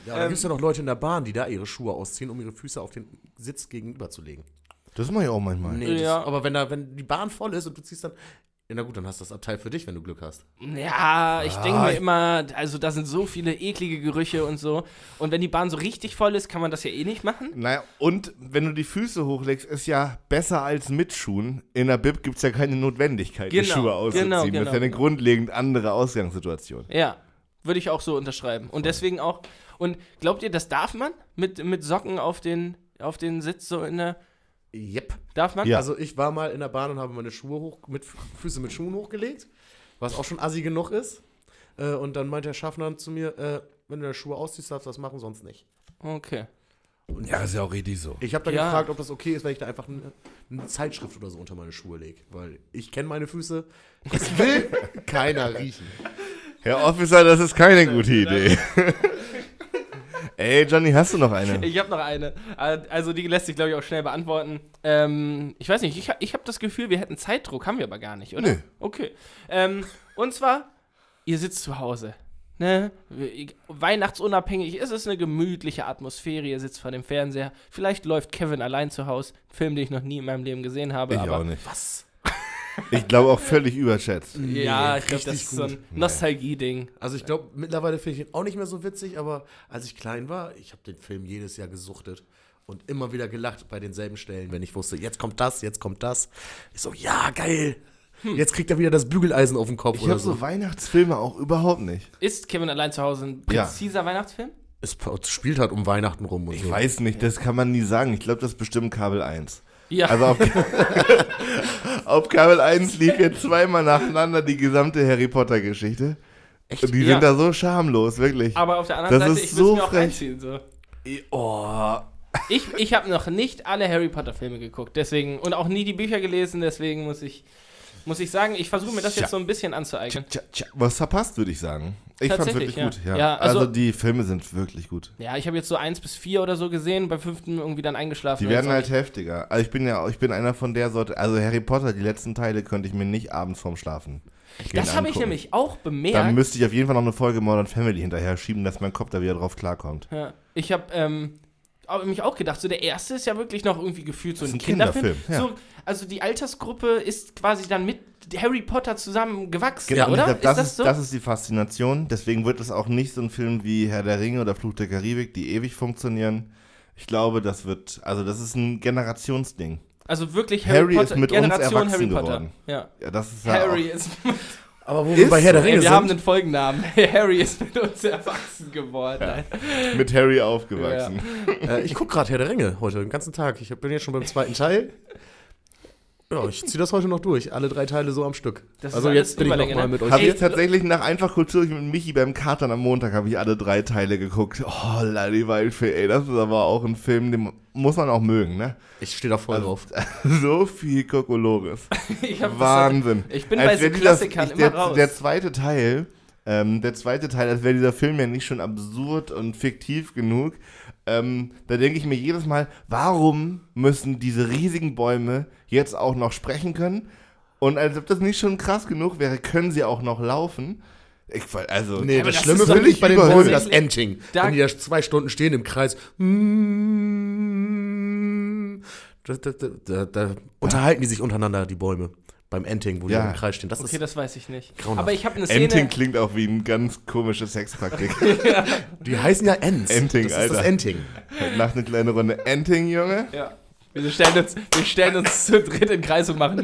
Ja, da gibt es ja noch Leute in der Bahn, die da ihre Schuhe ausziehen, um ihre Füße auf den Sitz gegenüber zu legen. Das mache ich auch manchmal. Nee, das, Ja. aber wenn, da, wenn die Bahn voll ist und du ziehst dann na gut, dann hast du das Abteil für dich, wenn du Glück hast. Ja, ich denke Ah, mir ich- immer, also da sind so viele eklige Gerüche und so. Und wenn die Bahn so richtig voll ist, kann man das ja eh nicht machen. Naja, und wenn du die Füße hochlegst, ist ja besser als mit Schuhen. In der Bib gibt es ja keine Notwendigkeit, die Genau, Schuhe auszuziehen. genau, das ist ja genau, eine genau. grundlegend andere Ausgangssituation. Ja, würde ich auch so unterschreiben. Und deswegen auch. Und glaubt ihr, das darf man? Mit, mit Socken auf den, auf den Sitz so in der. Yep. Darf man? Ja. Also ich war mal in der Bahn und habe meine Schuhe hoch, mit Füße mit Schuhen hochgelegt, was auch schon assi genug ist. Äh, und dann meinte der Schaffner zu mir, äh, wenn du deine Schuhe ausziehst, darfst du das machen, sonst nicht. Okay. Ja, ist ja auch richtig so. Ich habe dann Ja. gefragt, ob das okay ist, wenn ich da einfach eine, eine Zeitschrift oder so unter meine Schuhe lege. Weil ich kenne meine Füße. Das will keiner riechen. Herr Officer, das ist keine gute Idee. Ey, Johnny, hast du noch eine? Ich habe noch eine. Also die lässt sich, glaube ich, auch schnell beantworten. Ähm, ich weiß nicht, ich, ich habe das Gefühl, wir hätten Zeitdruck, haben wir aber gar nicht, oder? Nö. Okay. Ähm, und zwar, ihr sitzt zu Hause. Ne? Weihnachtsunabhängig ist es eine gemütliche Atmosphäre. Ihr sitzt vor dem Fernseher. Vielleicht läuft Kevin allein zu Hause. Film, den ich noch nie in meinem Leben gesehen habe. Ich aber auch nicht. Was? Ich glaube auch völlig überschätzt. Ja, ich glaube, das richtig ist so ein gut. Nostalgie-Ding. Also ich glaube, mittlerweile finde ich ihn auch nicht mehr so witzig, aber als ich klein war, ich habe den Film jedes Jahr gesuchtet und immer wieder gelacht bei denselben Stellen, wenn ich wusste, jetzt kommt das, jetzt kommt das. Ich so, ja, geil. Jetzt kriegt er wieder das Bügeleisen auf den Kopf Ich habe so so. Weihnachtsfilme auch überhaupt nicht. Ist Kevin allein zu Hause ein Ja. präziser Weihnachtsfilm? Es spielt halt um Weihnachten rum und Ich so. weiß nicht, das kann man nie sagen. Ich glaube, das ist bestimmt Kabel 1. Ja. Also auf, auf Kabel 1 lief jetzt zweimal nacheinander die gesamte Harry Potter Geschichte. Echt? Die Ja. sind da so schamlos, wirklich. aber auf der anderen Das Seite, ist ich so mir auch frech. reinziehen. So. oh. Ich, ich habe noch nicht alle Harry Potter Filme geguckt, deswegen und auch nie die Bücher gelesen, deswegen muss ich muss ich sagen, ich versuche mir das jetzt so ein bisschen anzueignen. Tja, tja, was verpasst, würde ich sagen. Ich fand's Tatsächlich, wirklich gut, ja. ja. Ja, also, also- die Filme sind wirklich gut. Ja, ich habe jetzt so eins bis vier oder so gesehen, beim fünften irgendwie dann eingeschlafen. Die werden halt heftiger. Also ich bin ja, ich bin einer von der Sorte. Also Harry Potter, die letzten Teile könnte ich mir nicht abends vorm Schlafen. Das habe ich nämlich auch Dann bemerkt. müsste ich auf jeden Fall noch eine Folge Modern Family hinterher schieben, dass mein Kopf da wieder drauf klarkommt. Ja, ich habe ähm, mich auch gedacht, so der erste ist ja wirklich noch irgendwie gefühlt so ein, ein Kinderfilm. Kinderfilm, ja. So, also die Altersgruppe ist quasi dann mit Harry Potter zusammen gewachsen, Genau, oder? glaub, das, ist das so? das ist die Faszination. Deswegen wird es auch nicht so ein Film wie Herr der Ringe oder Fluch der Karibik, die ewig funktionieren. Ich glaube, das wird, also das ist ein Generationsding. also wirklich Harry, Harry Potter, ist mit uns Generation erwachsen Harry Potter. geworden. Ja. Ja, das ist ja Harry ist, Aber wo Ist wir bei Herr der Ey, Ringe wir haben sind, einen Folgennamen. Harry ist mit uns erwachsen geworden. Auch mit Harry aufgewachsen. äh, ich gucke gerade Herr der Ringe heute den ganzen Tag. Ich bin jetzt schon beim zweiten Teil. Ja, ich ziehe das heute noch durch. Alle drei Teile so am Stück. Das ist also jetzt bin ich noch mal mit euch Habe ich tatsächlich nach einfach Kultur mit Michi beim Katern am Montag habe ich alle drei Teile geguckt. Oh, Ladi Waldfee, ey, das ist aber auch ein Film, den muss man auch mögen, ne? Ich stehe da voll drauf. so viel Kokolores. Hab das- Wahnsinn. Ich bin Als bei so Klassikern ich- immer der, raus. Der zweite Teil, ähm, der zweite Teil, als wäre dieser Film ja nicht schon absurd und fiktiv genug. Ähm, da denke ich mir jedes Mal, warum müssen diese riesigen Bäume jetzt auch noch sprechen können? Und als ob das nicht schon krass genug wäre, können sie auch noch laufen. Ich, also, Nee, das das Schlimme finde ich bei den. Bäumen das Ending. Da- Wenn die da zwei Stunden stehen im Kreis. Da, da, da, da, da unterhalten die sich untereinander, die Bäume. Beim Ending, wo die Ja. im Kreis stehen. Das Okay, ist das weiß ich nicht. grauenhaft. Aber ich habe eine Szene. Enting klingt auch wie ein ganz komische Sexpraktik. Die heißen ja Ends. Ending, das ist Alter. das Ending. Nach eine kleine Runde Enting, Junge. ja. Wir stellen, uns, wir stellen uns zu dritt in den Kreis und machen.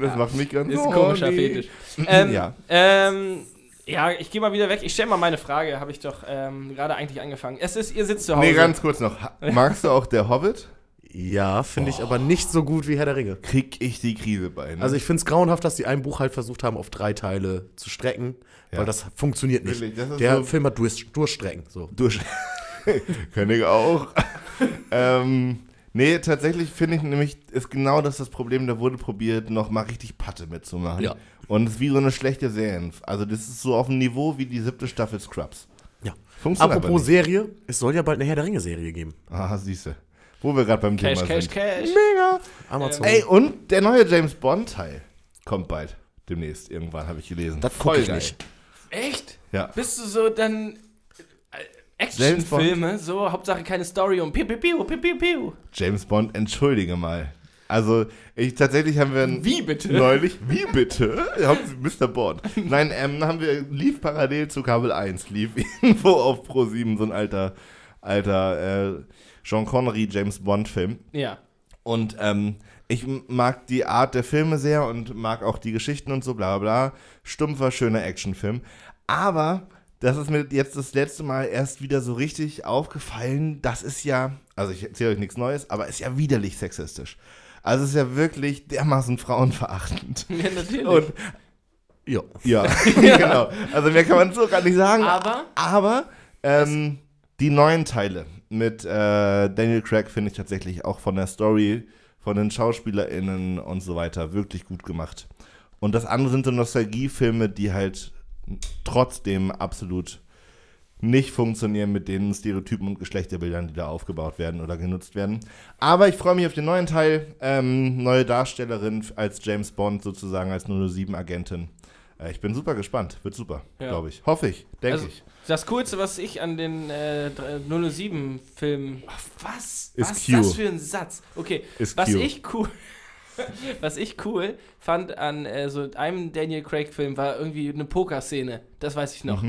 Das macht mich ganz Ist ein komischer horny. Fetisch. Ähm, Ja. Ähm, ja, ich gehe mal wieder weg. Ich stelle mal meine Frage, habe ich doch ähm, gerade eigentlich angefangen. Es ist, ihr sitzt zu Hause. Nee, ganz kurz noch. Magst du auch der Hobbit? Ja, finde ich aber nicht so gut wie Herr der Ringe. Krieg ich die Krise bei. Ne? Also ich finde es grauenhaft, dass die ein Buch halt versucht haben, auf drei Teile zu strecken, Ja. weil das funktioniert nicht. Wirklich, das der so- Film hat Durst, Durststrecken. So. durch. Könnte ich auch. ähm, nee, tatsächlich finde ich nämlich, ist genau das das Problem, da wurde probiert, noch mal richtig Patte mitzumachen. Ja. Und es ist wie so eine schlechte Serie. Also das ist so auf dem Niveau wie die siebte Staffel Scrubs. Ja. Funktioniert Apropos. Serie, es soll ja bald eine Herr der Ringe-Serie geben. Ah, siehste. Wo wir gerade beim Cash, Thema Cash, sind. Cash. Mega. Amazon. Ey, und der neue James Bond-Teil kommt bald. Demnächst, irgendwann, habe ich gelesen. Das guck ich nicht. Echt? Ja. Bist du so dann äh. Actionfilme, so Hauptsache keine Story und piu piu piu piu piu piu. James Bond, entschuldige mal. Also, ich tatsächlich haben wir Wie bitte? neulich, wie bitte? Mr. Bond. Nein, ähm, haben wir, lief parallel zu Kabel 1, lief irgendwo auf Pro 7 so ein alter, alter äh, Sean Connery James Bond Film. Ja. Und ähm, ich mag die Art der Filme sehr und mag auch die Geschichten und so, bla bla bla. Stumpfer, schöner Actionfilm. Aber das ist mir jetzt das letzte Mal erst wieder so richtig aufgefallen. Das ist ja, also ich erzähle euch nichts Neues, aber ist ja widerlich sexistisch. Also es ist ja wirklich dermaßen frauenverachtend. Ja, natürlich. Und Ja. ja, genau. Also mehr kann man so gar nicht sagen. Aber Aber ähm, die neuen Teile mit äh, Daniel Craig finde ich tatsächlich auch von der Story, von den SchauspielerInnen und so weiter wirklich gut gemacht. Und das andere sind so Nostalgiefilme, die halt trotzdem absolut nicht funktionieren mit den Stereotypen und Geschlechterbildern, die da aufgebaut werden oder genutzt werden. Aber ich freue mich auf den neuen Teil. Ähm, neue Darstellerin als James Bond sozusagen, als 007-Agentin. Äh, ich bin super gespannt. Wird super, Ja. glaube ich. Hoffe ich, denke Also, ich. Das Coolste, was ich an den äh, 007-Filmen. Was? Ist was ist das für ein Satz? Okay, Ist was Q. ich cool. Was ich cool fand an äh, so einem Daniel Craig-Film war irgendwie eine Pokerszene. Das weiß ich noch.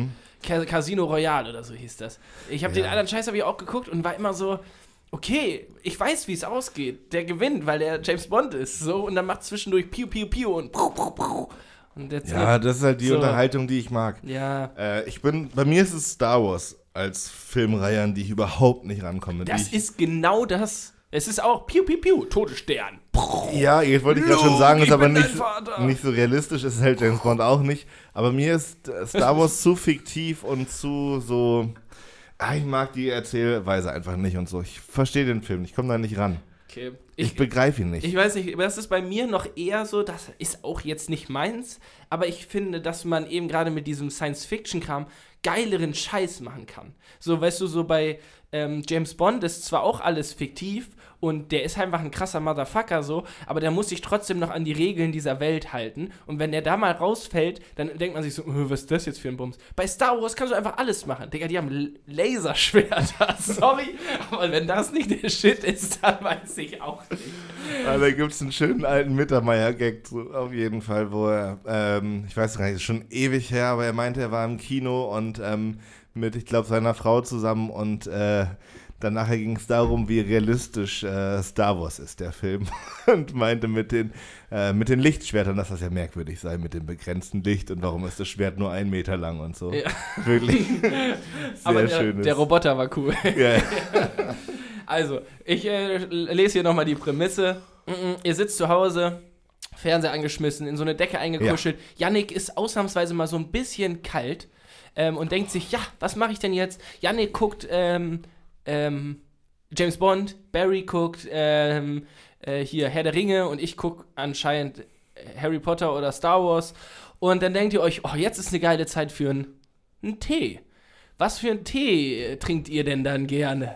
Ca- Casino Royale oder so hieß das. Ich habe Mhm. Ja. den anderen Scheiß habe ich auch geguckt und war immer so, okay, ich weiß, wie es ausgeht. Der gewinnt, weil der James Bond ist. So und dann macht zwischendurch Piu Piu Piu und Puh, Puh, Puh. Ja, das ist halt die So. Unterhaltung, die ich mag. Ja. Äh, ich bin, bei mir ist es Star Wars als Filmreihe, an die ich überhaupt nicht rankomme. Das ich, ist genau das. Es ist auch Piu Piu Piu, Todesstern. Ja, jetzt wollte ich gerade schon sagen, ist aber nicht, nicht so realistisch, ist halt James Bond auch nicht. Aber mir ist äh, Star Wars zu fiktiv und zu so. Ah, ich mag die Erzählweise einfach nicht und so. Ich verstehe den Film, ich komme da nicht ran. Okay. Ich, Ich, begreife ihn nicht. ich weiß nicht, aber das ist bei mir noch eher so, das ist auch jetzt nicht meins, aber ich finde, dass man eben gerade mit diesem Science-Fiction-Kram geileren Scheiß machen kann. So, weißt du, so bei ähm, James Bond ist zwar auch alles fiktiv und der ist einfach ein krasser Motherfucker so, aber der muss sich trotzdem noch an die Regeln dieser Welt halten und wenn der da mal rausfällt, dann denkt man sich so, "Äh, was ist das jetzt für ein Bums? Bei Star Wars kannst du einfach alles machen. Digga, die haben Laserschwerter, sorry, aber wenn das nicht der Shit ist, dann weiß ich auch nicht. Ah, da gibt es einen schönen alten Mittermeier-Gag auf jeden Fall, wo er, ähm, ich weiß gar nicht, ist schon ewig her, aber er meinte, er war im Kino und ähm, mit, ich glaube, seiner Frau zusammen und äh, dann nachher ging es darum, wie realistisch äh, Star Wars ist, der Film. Und meinte mit den, äh, mit den Lichtschwertern, dass das ja merkwürdig sei mit dem begrenzten Licht und warum ist das Schwert nur einen Meter lang und so. Ja. Wirklich sehr Aber der, schönes. der Roboter war cool. ja. Also, ich äh, lese hier nochmal die Prämisse. Mm, mm, ihr sitzt zu Hause, Fernseher angeschmissen, in so eine Decke eingekuschelt. Yannick ist ausnahmsweise mal so ein bisschen kalt ähm, und denkt sich, ja, was mache ich denn jetzt? Yannick guckt ähm, ähm, James Bond, Barry guckt ähm, äh, hier Herr der Ringe und ich gucke anscheinend äh, Harry Potter oder Star Wars. Und dann denkt ihr euch, oh, jetzt ist eine geile Zeit für einen einen Tee. Was für einen Tee äh, trinkt ihr denn dann gerne?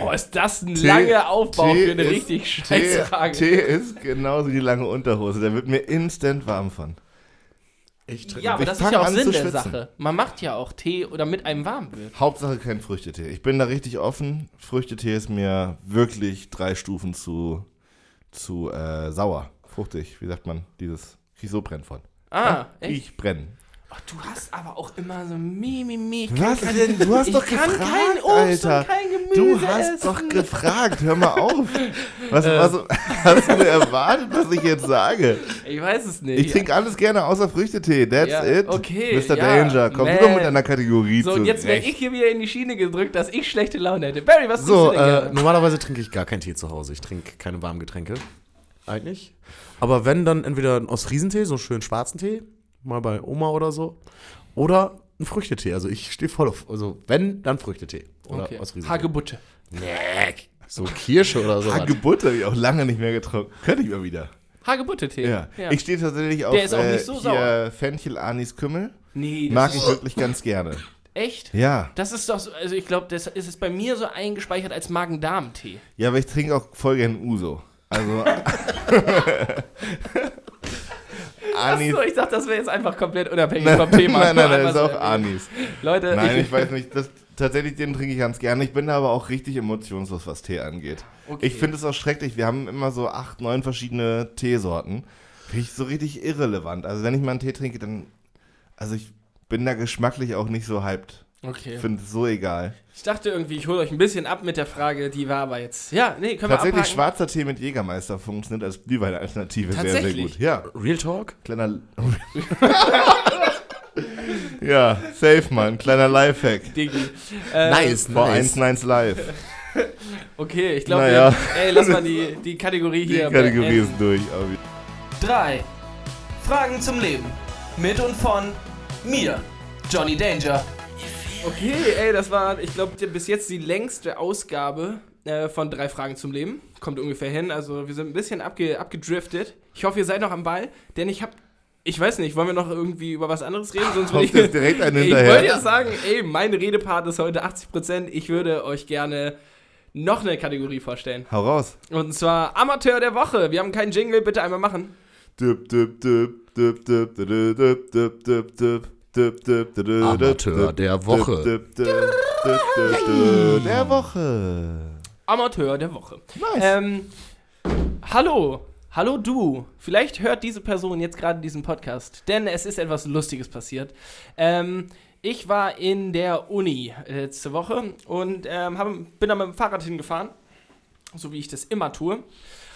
Oh, ist das ein Tee- langer Aufbau Tee für eine ist- richtig scheiß Tee, Frage. Tee ist genauso die lange Unterhose. Der wird mir instant warm von. Ich trinke Ja, aber Ich das ist ja auch Sinn der. Sache. Man macht ja auch Tee oder mit einem warm wird. Hauptsache kein Früchtetee. Ich bin da richtig offen. Früchtetee ist mir wirklich drei Stufen zu, zu äh, sauer. Fruchtig, wie sagt man, dieses, ich so brenn von. Ah, echt? Ich brenne. Oh, du hast aber auch immer so mi, mi, mi. Ich Was kann denn? Du hast ich doch kann gefragt, kein Obst Alter. und kein Gemüse Du hast essen. doch gefragt. Hör mal auf. Was, Äh. was hast du erwartet, was ich jetzt sage? Ich weiß es nicht. Ich trinke alles gerne außer Früchtetee. That's Ja, it. okay, Mr. ja, Danger, komm du doch mit einer Kategorie So, und jetzt werde zurecht. ich hier wieder in die Schiene gedrückt, dass ich schlechte Laune hätte. Barry, was So, trinkst du denn äh, normalerweise trinke ich gar keinen Tee zu Hause. Ich trinke keine warmen Getränke. Eigentlich. Aber wenn, dann entweder einen Ostfriesentee, so einen schönen schwarzen Tee, mal bei Oma oder so. Oder einen Früchtetee. Also ich stehe voll auf. Also wenn, dann Früchtetee. Oder Okay. Ostfriesentee. Hagebutte. Nee, so Kirsche oder so. Hagebutte habe ich auch lange nicht mehr getrunken. Könnte ich mal wieder. Hagebutte-Tee. Ja. Ich stehe tatsächlich auf Der ist auch äh, nicht so hier sauer. Fenchel, Anis, Kümmel. nee, das Mag ist ich wirklich ganz gerne. echt. Ja. Das ist doch so, also ich glaube, das ist es bei mir so eingespeichert als Magen-Darm-Tee. Ja, aber ich trinke auch voll gern Uso. Also. Anis. Achso, ich dachte, das wäre jetzt einfach komplett unabhängig vom Thema. nein, nein, nein, Einfach ist auch. Anis. Leute, Nein, ich, ich weiß nicht. Das, Tatsächlich, den trinke ich ganz gerne. Ich bin da aber auch richtig emotionslos, was Tee angeht. Okay. Ich finde es auch schrecklich. Wir haben immer so acht, neun verschiedene Teesorten. Finde ich so richtig irrelevant. Also wenn ich mal einen Tee trinke, dann. Also ich bin da geschmacklich auch nicht so hyped. Okay. Ich finde es so egal. Ich dachte irgendwie, ich hole euch ein bisschen ab mit der Frage, die war aber jetzt. Ja, nee, können Tatsächlich wir abhaken. schwarzer Tee mit Jägermeister funktioniert als Glühwein-Alternative sehr, sehr gut. Ja, Real Talk? kleiner. ja, safe, Mann. Kleiner Lifehack. Digi. Äh, Nice, Vor nice. 1 live. Okay, ich glaube, Naja. ey, lass mal die, die Kategorie Die hier. Kategorie beenden. ist durch. 3. Fragen zum Leben. Mit und von mir, Johnny Danger. Okay, ey, das war, ich glaube, bis jetzt die längste Ausgabe äh, von drei Fragen zum Leben. Kommt ungefähr hin. Also wir sind ein bisschen abge abgedriftet. Ich hoffe, ihr seid noch am Ball, denn ich habe, ich weiß nicht, wollen wir noch irgendwie über was anderes reden? Sonst Kommt ich, jetzt direkt einen ich hinterher. wollte ja sagen, ey, mein Redepart ist heute 80%. Ich würde euch gerne noch eine Kategorie vorstellen. Hau raus. Und zwar Amateur der Woche. Wir haben keinen Jingle, bitte einmal machen. Düp, düp, düp, düp, düp, düp, düp, düp, düp, düp, Amateur der Woche. Der Woche. Amateur der Woche. Nice. Ähm, hallo, hallo du. Vielleicht hört diese Person jetzt gerade diesen Podcast, denn es ist etwas Lustiges passiert. Ähm, ich war in der Uni letzte Woche und ähm, hab, bin da mit dem Fahrrad hingefahren, so wie ich das immer tue.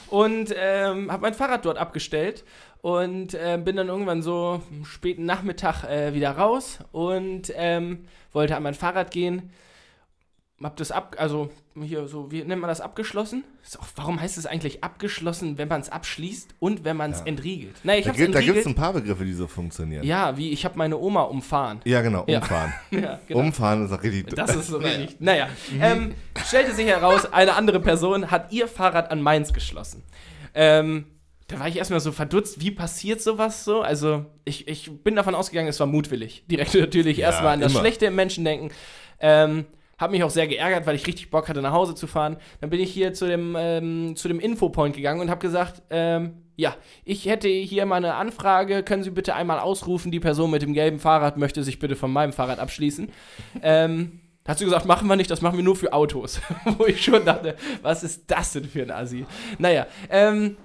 Und ähm, habe mein Fahrrad dort abgestellt und äh, bin dann irgendwann so am späten Nachmittag äh, wieder raus und ähm, wollte an mein Fahrrad gehen hab das ab, also hier so, wie nennt man das abgeschlossen? Auch, warum heißt es eigentlich abgeschlossen, wenn man es abschließt und wenn man es Ja. entriegelt? Naja, ich Da gibt es ein paar Begriffe, die so funktionieren. ja, wie ich habe meine Oma umfahren. Ja, genau. Ja. Umfahren. Ja, genau. Umfahren ist auch richtig. Das ist so richtig. Naja, ähm, stellte sich heraus, eine andere Person hat ihr Fahrrad an meins geschlossen. Ähm, da war ich erstmal so verdutzt, wie passiert sowas so? Also, ich, ich bin davon ausgegangen, es war mutwillig. Direkt natürlich Ja, erstmal an das immer. Schlechte im Menschen denken. Ähm, hab mich auch sehr geärgert, weil ich richtig Bock hatte, nach Hause zu fahren. Dann bin ich hier zu dem, ähm, zu dem Infopoint gegangen und habe gesagt, ähm, ja, ich hätte hier mal eine Anfrage. Können Sie bitte einmal ausrufen, die Person mit dem gelben Fahrrad möchte sich bitte von meinem Fahrrad abschließen. ähm, hat sie gesagt, machen wir nicht, das machen wir nur für Autos. Wo ich schon dachte, was ist das denn für ein Assi? Naja, ähm,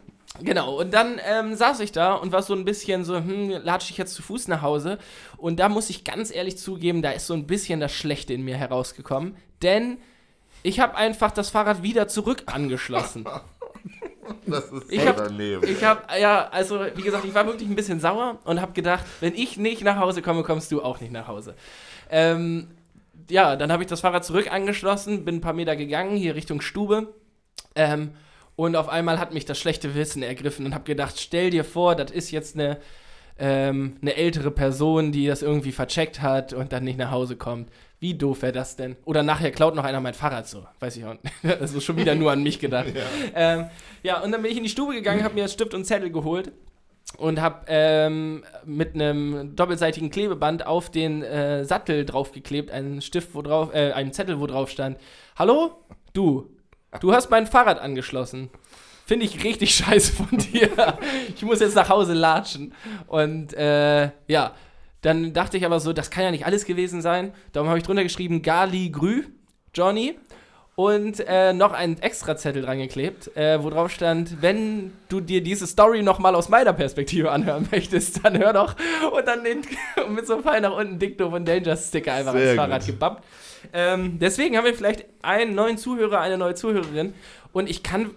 Genau, und dann ähm, saß ich da und war so ein bisschen so, hm, latsche ich jetzt zu Fuß nach Hause. Und da muss ich ganz ehrlich zugeben, da ist so ein bisschen das Schlechte in mir herausgekommen. Denn ich habe einfach das Fahrrad wieder zurück angeschlossen. Das ist Ich hab- daneben. Ich habe, ja, also wie gesagt, ich war wirklich ein bisschen sauer und habe gedacht, wenn ich nicht nach Hause komme, kommst du auch nicht nach Hause. Ähm, ja, dann habe ich das Fahrrad zurück angeschlossen, bin ein paar Meter gegangen, hier Richtung Stube. Ähm, und auf einmal hat mich das schlechte Wissen ergriffen und habe gedacht, stell dir vor, das ist jetzt eine, ähm, eine ältere Person, die das irgendwie vercheckt hat und dann nicht nach Hause kommt. Wie doof wäre das denn? Oder nachher klaut noch einer mein Fahrrad so. Weiß ich auch nicht. Das ist schon wieder nur an mich gedacht. Ähm, ja, und dann bin ich in die Stube gegangen, habe mir Stift und Zettel geholt und habe ähm, mit einem doppelseitigen Klebeband auf den äh, Sattel draufgeklebt, einen Stift, wo drauf, äh, einen Zettel, wo drauf stand: Hallo, du, du hast mein Fahrrad angeschlossen. Finde ich richtig scheiße von dir. ich muss jetzt nach Hause latschen. Und äh, ja, dann dachte ich aber so, das kann ja nicht alles gewesen sein. Darum habe ich drunter geschrieben: Gali Grü, Johnny und äh, noch einen extra Zettel dran geklebt, äh, wo drauf stand, wenn du dir diese Story noch mal aus meiner Perspektive anhören möchtest, dann hör doch. Und dann den, mit so einem Pfeil nach unten Doof und Danger Sticker einfach Sehr ans Fahrrad gebappt. Ähm, deswegen haben wir vielleicht einen neuen Zuhörer, eine neue Zuhörerin. Und ich kann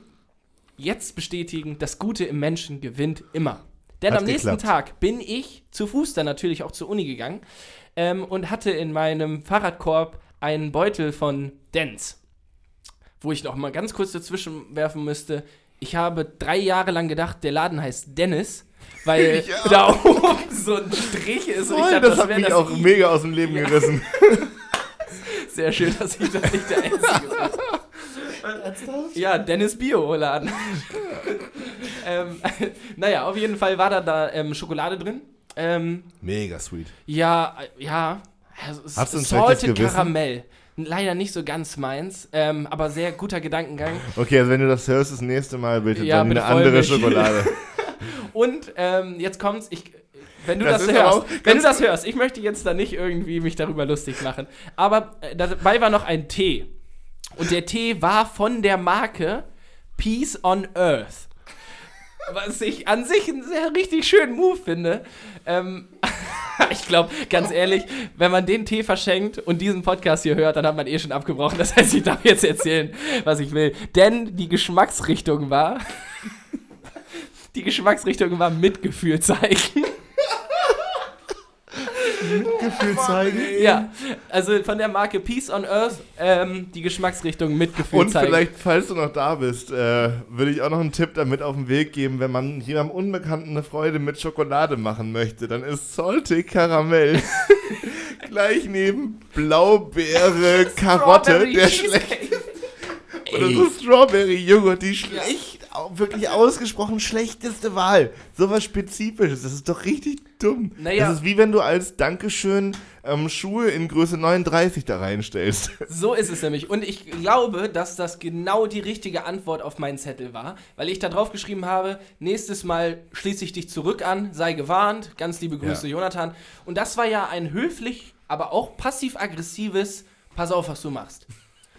jetzt bestätigen, das Gute im Menschen gewinnt immer. Denn Hat am nächsten geklappt. Tag bin ich zu Fuß dann natürlich auch zur Uni gegangen ähm, und hatte in meinem Fahrradkorb einen Beutel von Dents wo ich noch mal ganz kurz dazwischen werfen müsste. Ich habe drei Jahre lang gedacht, der Laden heißt Dennis, weil Ja. da oben so ein Strich ist. Und ich Voll, dachte, das hat wär mich das auch I. mega aus dem Leben gerissen. Sehr schön, dass ich da nicht der Einzige bin. Ja, Dennis Bio-Laden. ähm, naja, auf jeden Fall war da, da ähm, Schokolade drin. Ähm, Mega sweet. ja, äh, ja. Also, es Hast du ein Salted? Karamell. Leider nicht so ganz meins, ähm, aber sehr guter Gedankengang. Okay, also wenn du das hörst, das nächste Mal bitte Ja, dann eine andere Vollmilch. Schokolade. Und ähm, jetzt kommt's, ich Wenn du Das das, hörst, wenn du das hörst, ich möchte jetzt da nicht irgendwie mich darüber lustig machen. Aber äh, dabei war noch ein Tee. Und der Tee war von der Marke Peace on Earth. Was ich an sich einen sehr richtig schönen Move finde. Ähm, ich glaube, ganz ehrlich, wenn man den Tee verschenkt und diesen Podcast hier hört, dann hat man eh schon abgebrochen. Das heißt, ich darf jetzt erzählen, was ich will. Denn die Geschmacksrichtung war. Die Geschmacksrichtung war Mitgefühl zeigen. Gefühl zeigen. Ja, also von der Marke Peace on Earth ähm, die Geschmacksrichtung Mitgefühl Und zeigen. vielleicht, falls du noch da bist, äh, würde ich auch noch einen Tipp damit auf den Weg geben, wenn man jemandem Unbekannten eine Freude mit Schokolade machen möchte, dann ist Salty Karamell gleich neben Blaubeere, Karotte, der schlecht oder so Strawberry Joghurt, die schlecht, wirklich ausgesprochen schlechteste Wahl. Sowas Spezifisches, das ist doch richtig dumm. Naja. Das ist wie wenn du als Dankeschön ähm, Schuhe in Größe 39 da reinstellst. So ist es nämlich. Und ich glaube, dass das genau die richtige Antwort auf meinen Zettel war, weil ich da drauf geschrieben habe, nächstes Mal schließe ich dich zurück an, sei gewarnt, ganz liebe Grüße, Ja. Jonathan. Und das war ja ein höflich, aber auch passiv-aggressives, pass auf, was du machst.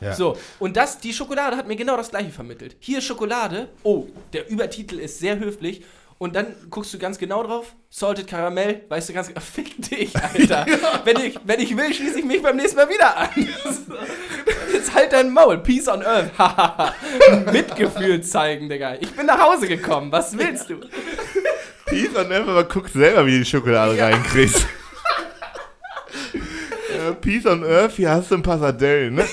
Ja. So, und das, die Schokolade hat mir genau das gleiche vermittelt. Hier ist Schokolade, oh, der Übertitel ist sehr höflich. Und dann guckst du ganz genau drauf, Salted Karamell, weißt du ganz genau, fick dich, Alter. wenn, ich, wenn ich will, schließe ich mich beim nächsten Mal wieder an. Jetzt halt dein Maul, Peace on Earth. Mitgefühl zeigen, Digga. Ich bin nach Hause gekommen, was willst du? Peace on Earth, aber guck selber, wie du die Schokolade reinkriegst. äh, Peace on Earth, hier hast du ein paar Sardellen, ne?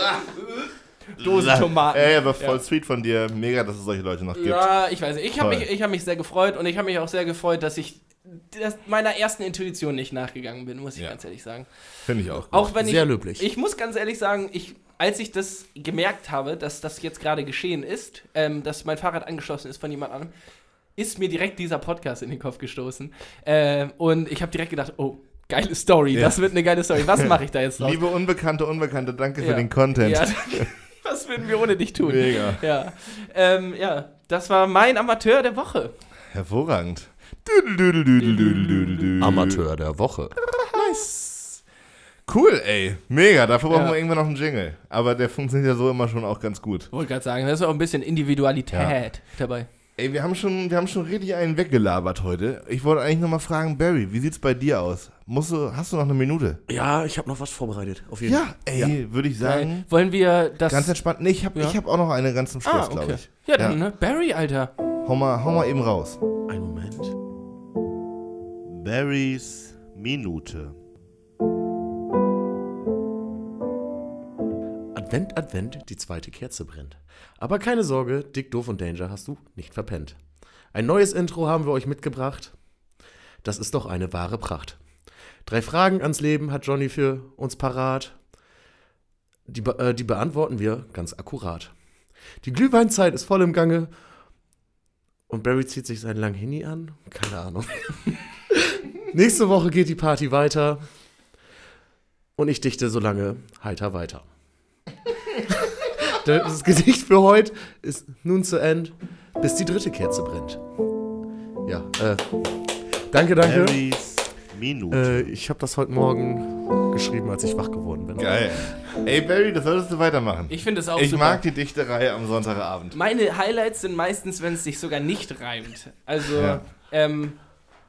Dose Tomaten. Ey, aber voll sweet von dir. Mega, dass es solche Leute noch gibt. Ja, ich weiß nicht. Ich habe mich, ich hab mich sehr gefreut und ich habe mich auch sehr gefreut, dass ich das, meiner ersten Intuition nicht nachgegangen bin, muss ich Ja. ganz ehrlich sagen. Finde ich auch gut. Auch wenn Sehr ich, löblich. Ich muss ganz ehrlich sagen, ich, als ich das gemerkt habe, dass das jetzt gerade geschehen ist, ähm, dass mein Fahrrad angeschlossen ist von jemand anderem, ist mir direkt dieser Podcast in den Kopf gestoßen. Ähm, und ich habe direkt gedacht, oh, geile Story, Ja. das wird eine geile Story. Was mache ich da jetzt draus? Liebe Unbekannte, Unbekannte, danke für Ja. den Content. Ja, was würden wir ohne dich tun? Mega. Ja, ähm, ja, das war mein Amateur der Woche. Hervorragend. Amateur der Woche. Cool, ey. Mega. Dafür brauchen Ja. wir irgendwann noch einen Jingle. Aber der funktioniert ja so immer schon auch ganz gut. Wollte gerade sagen, da ist auch ein bisschen Individualität dabei. Ey, wir haben schon, wir haben schon richtig einen weggelabert heute. Ich wollte eigentlich noch mal fragen, Barry, wie sieht's bei dir aus? Musst du, hast du noch eine Minute? Ja, ich habe noch was vorbereitet. Auf jeden Ja, ey, würde ich sagen. Wollen wir das. Ganz entspannt. Nee, ich habe Ja. ich hab auch noch eine ganz zum Schluss, ah, glaube okay. ich. Ja, dann, ne? Barry, Alter. Hau mal, hau mal eben raus. Ein Moment. Barrys Minute. Advent, Advent, die zweite Kerze brennt. Aber keine Sorge, Dick, Doof und Danger hast du nicht verpennt. Ein neues Intro haben wir euch mitgebracht. Das ist doch eine wahre Pracht. Drei Fragen ans Leben hat Johnny für uns parat. Die, äh, die beantworten wir ganz akkurat. Die Glühweinzeit ist voll im Gange. Und Barry zieht sich seinen Langhini an. Keine Ahnung. Nächste Woche geht die Party weiter. Und ich dichte so lange heiter weiter. Das Gedicht für heute ist nun zu Ende, bis die dritte Kerze brennt. Ja, äh, danke, danke. Barrys Minute. Äh, ich habe das heute Morgen geschrieben, als ich wach geworden bin. Geil. Ey, Barry, das solltest du weitermachen. Ich finde es auch Ich super. mag die Dichterei am Sonntagabend. Meine Highlights sind meistens, wenn es sich sogar nicht reimt. Also, Ja. ähm,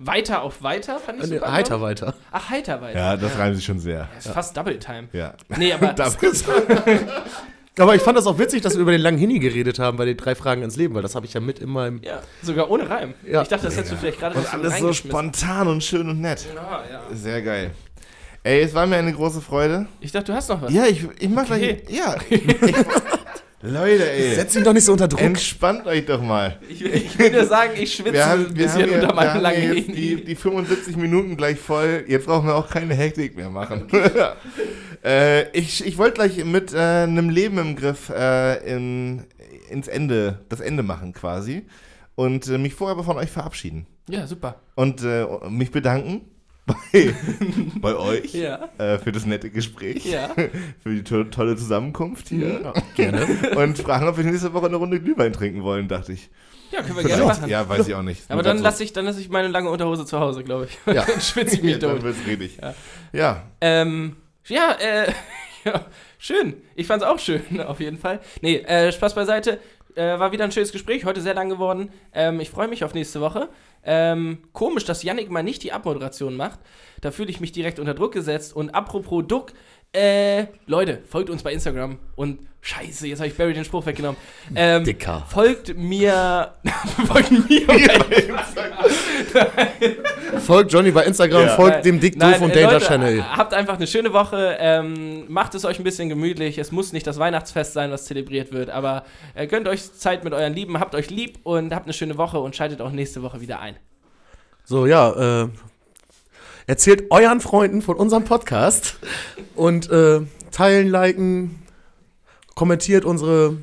weiter auf weiter fand ich Äh, super. heiter ich. weiter. Ach, heiter weiter. Ja, das reimt sich schon sehr. Das ist fast Double Time. Ja. Nee, aber Das Aber ich fand das auch witzig, dass wir über den langen Hini geredet haben bei den drei Fragen ins Leben, weil das habe ich ja mit in meinem. ja, sogar ohne Reim. Ja. Ich dachte, das hättest du vielleicht gerade und noch alles so spontan und schön und nett. Ah, ja. Sehr geil. Ey, es war mir eine große Freude. Ich dachte, du hast noch was. Ja, ich, ich mach Okay. gleich. Ja. Ich, Leute, ey. Setz ihn doch nicht so unter Druck. Entspannt euch doch mal. Ich, will- ich will dir sagen, ich schwitze Wir ein haben, wir haben, bisschen hier, unter wir meinem haben langen jetzt die, die 75 Minuten gleich voll. Jetzt brauchen wir auch keine Hektik mehr machen. äh, ich ich wollte gleich mit äh, einem Leben im Griff äh, in, ins Ende, das Ende machen quasi. Und äh, mich vorher aber von euch verabschieden. Ja, super. Und äh, mich bedanken bei, bei euch Ja. äh, für das nette Gespräch, Ja. für die to tolle Zusammenkunft hier Gerne. und fragen, ob wir nächste Woche eine Runde Glühwein trinken wollen, dachte ich. Ja, können wir gerne machen. Ja, weiß ich auch nicht. Aber dann lasse ich, dann lass ich meine lange Unterhose zu Hause, glaube ich. Ja. dann schwitze ich mich ja, dann wird's redig. Ja. Ja. Ähm, ja, äh, ja, schön. Ich fand's auch schön, auf jeden Fall. Nee, äh, Spaß beiseite. Äh, war wieder ein schönes Gespräch, heute sehr lang geworden. Ähm, ich freue mich auf nächste Woche. Ähm, komisch, dass Yannick mal nicht die Abmoderation macht. Da fühle ich mich direkt unter Druck gesetzt. Und apropos Duck, äh, Leute, folgt uns bei Instagram. Und scheiße, jetzt habe ich Barry den Spruch weggenommen. Ähm, Dicker. Folgt mir. folgt mir bei Folgt Johnny bei Instagram, Ja. folgt dem Dick Nein, Doof und Danger Channel. Habt einfach eine schöne Woche. Ähm, macht es euch ein bisschen gemütlich. Es muss nicht das Weihnachtsfest sein, was zelebriert wird, aber äh, gönnt euch Zeit mit euren Lieben, habt euch lieb und habt eine schöne Woche und schaltet auch nächste Woche wieder ein. So, ja, äh, erzählt euren Freunden von unserem Podcast und äh, teilen, liken, kommentiert unsere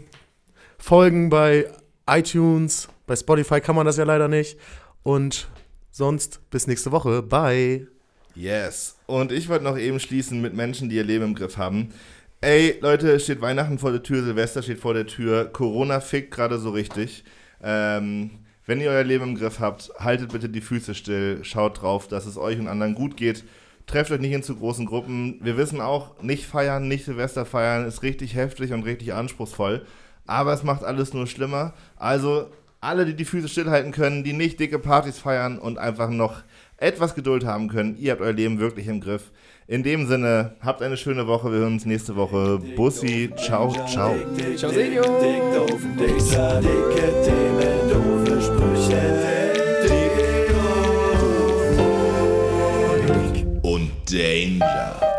Folgen bei iTunes, bei Spotify kann man das ja leider nicht. Und sonst bis nächste Woche. Bye. Yes. Und ich wollte noch eben schließen mit Menschen, die ihr Leben im Griff haben. Ey, Leute, steht Weihnachten vor der Tür, Silvester steht vor der Tür, Corona fickt gerade so richtig. Ähm, wenn ihr euer Leben im Griff habt, haltet bitte die Füße still, schaut drauf, dass es euch und anderen gut geht. Trefft euch nicht in zu großen Gruppen. Wir wissen auch, nicht feiern, nicht Silvester feiern ist richtig heftig und richtig anspruchsvoll. Aber es macht alles nur schlimmer. Also alle, die die Füße stillhalten können, die nicht dicke Partys feiern und einfach noch etwas Geduld haben können, ihr habt euer Leben wirklich im Griff. In dem Sinne, habt eine schöne Woche. Wir hören uns nächste Woche. Bussi, ciao, ciao. Ciao, dicke Themen, doofe Sprüche. Danger.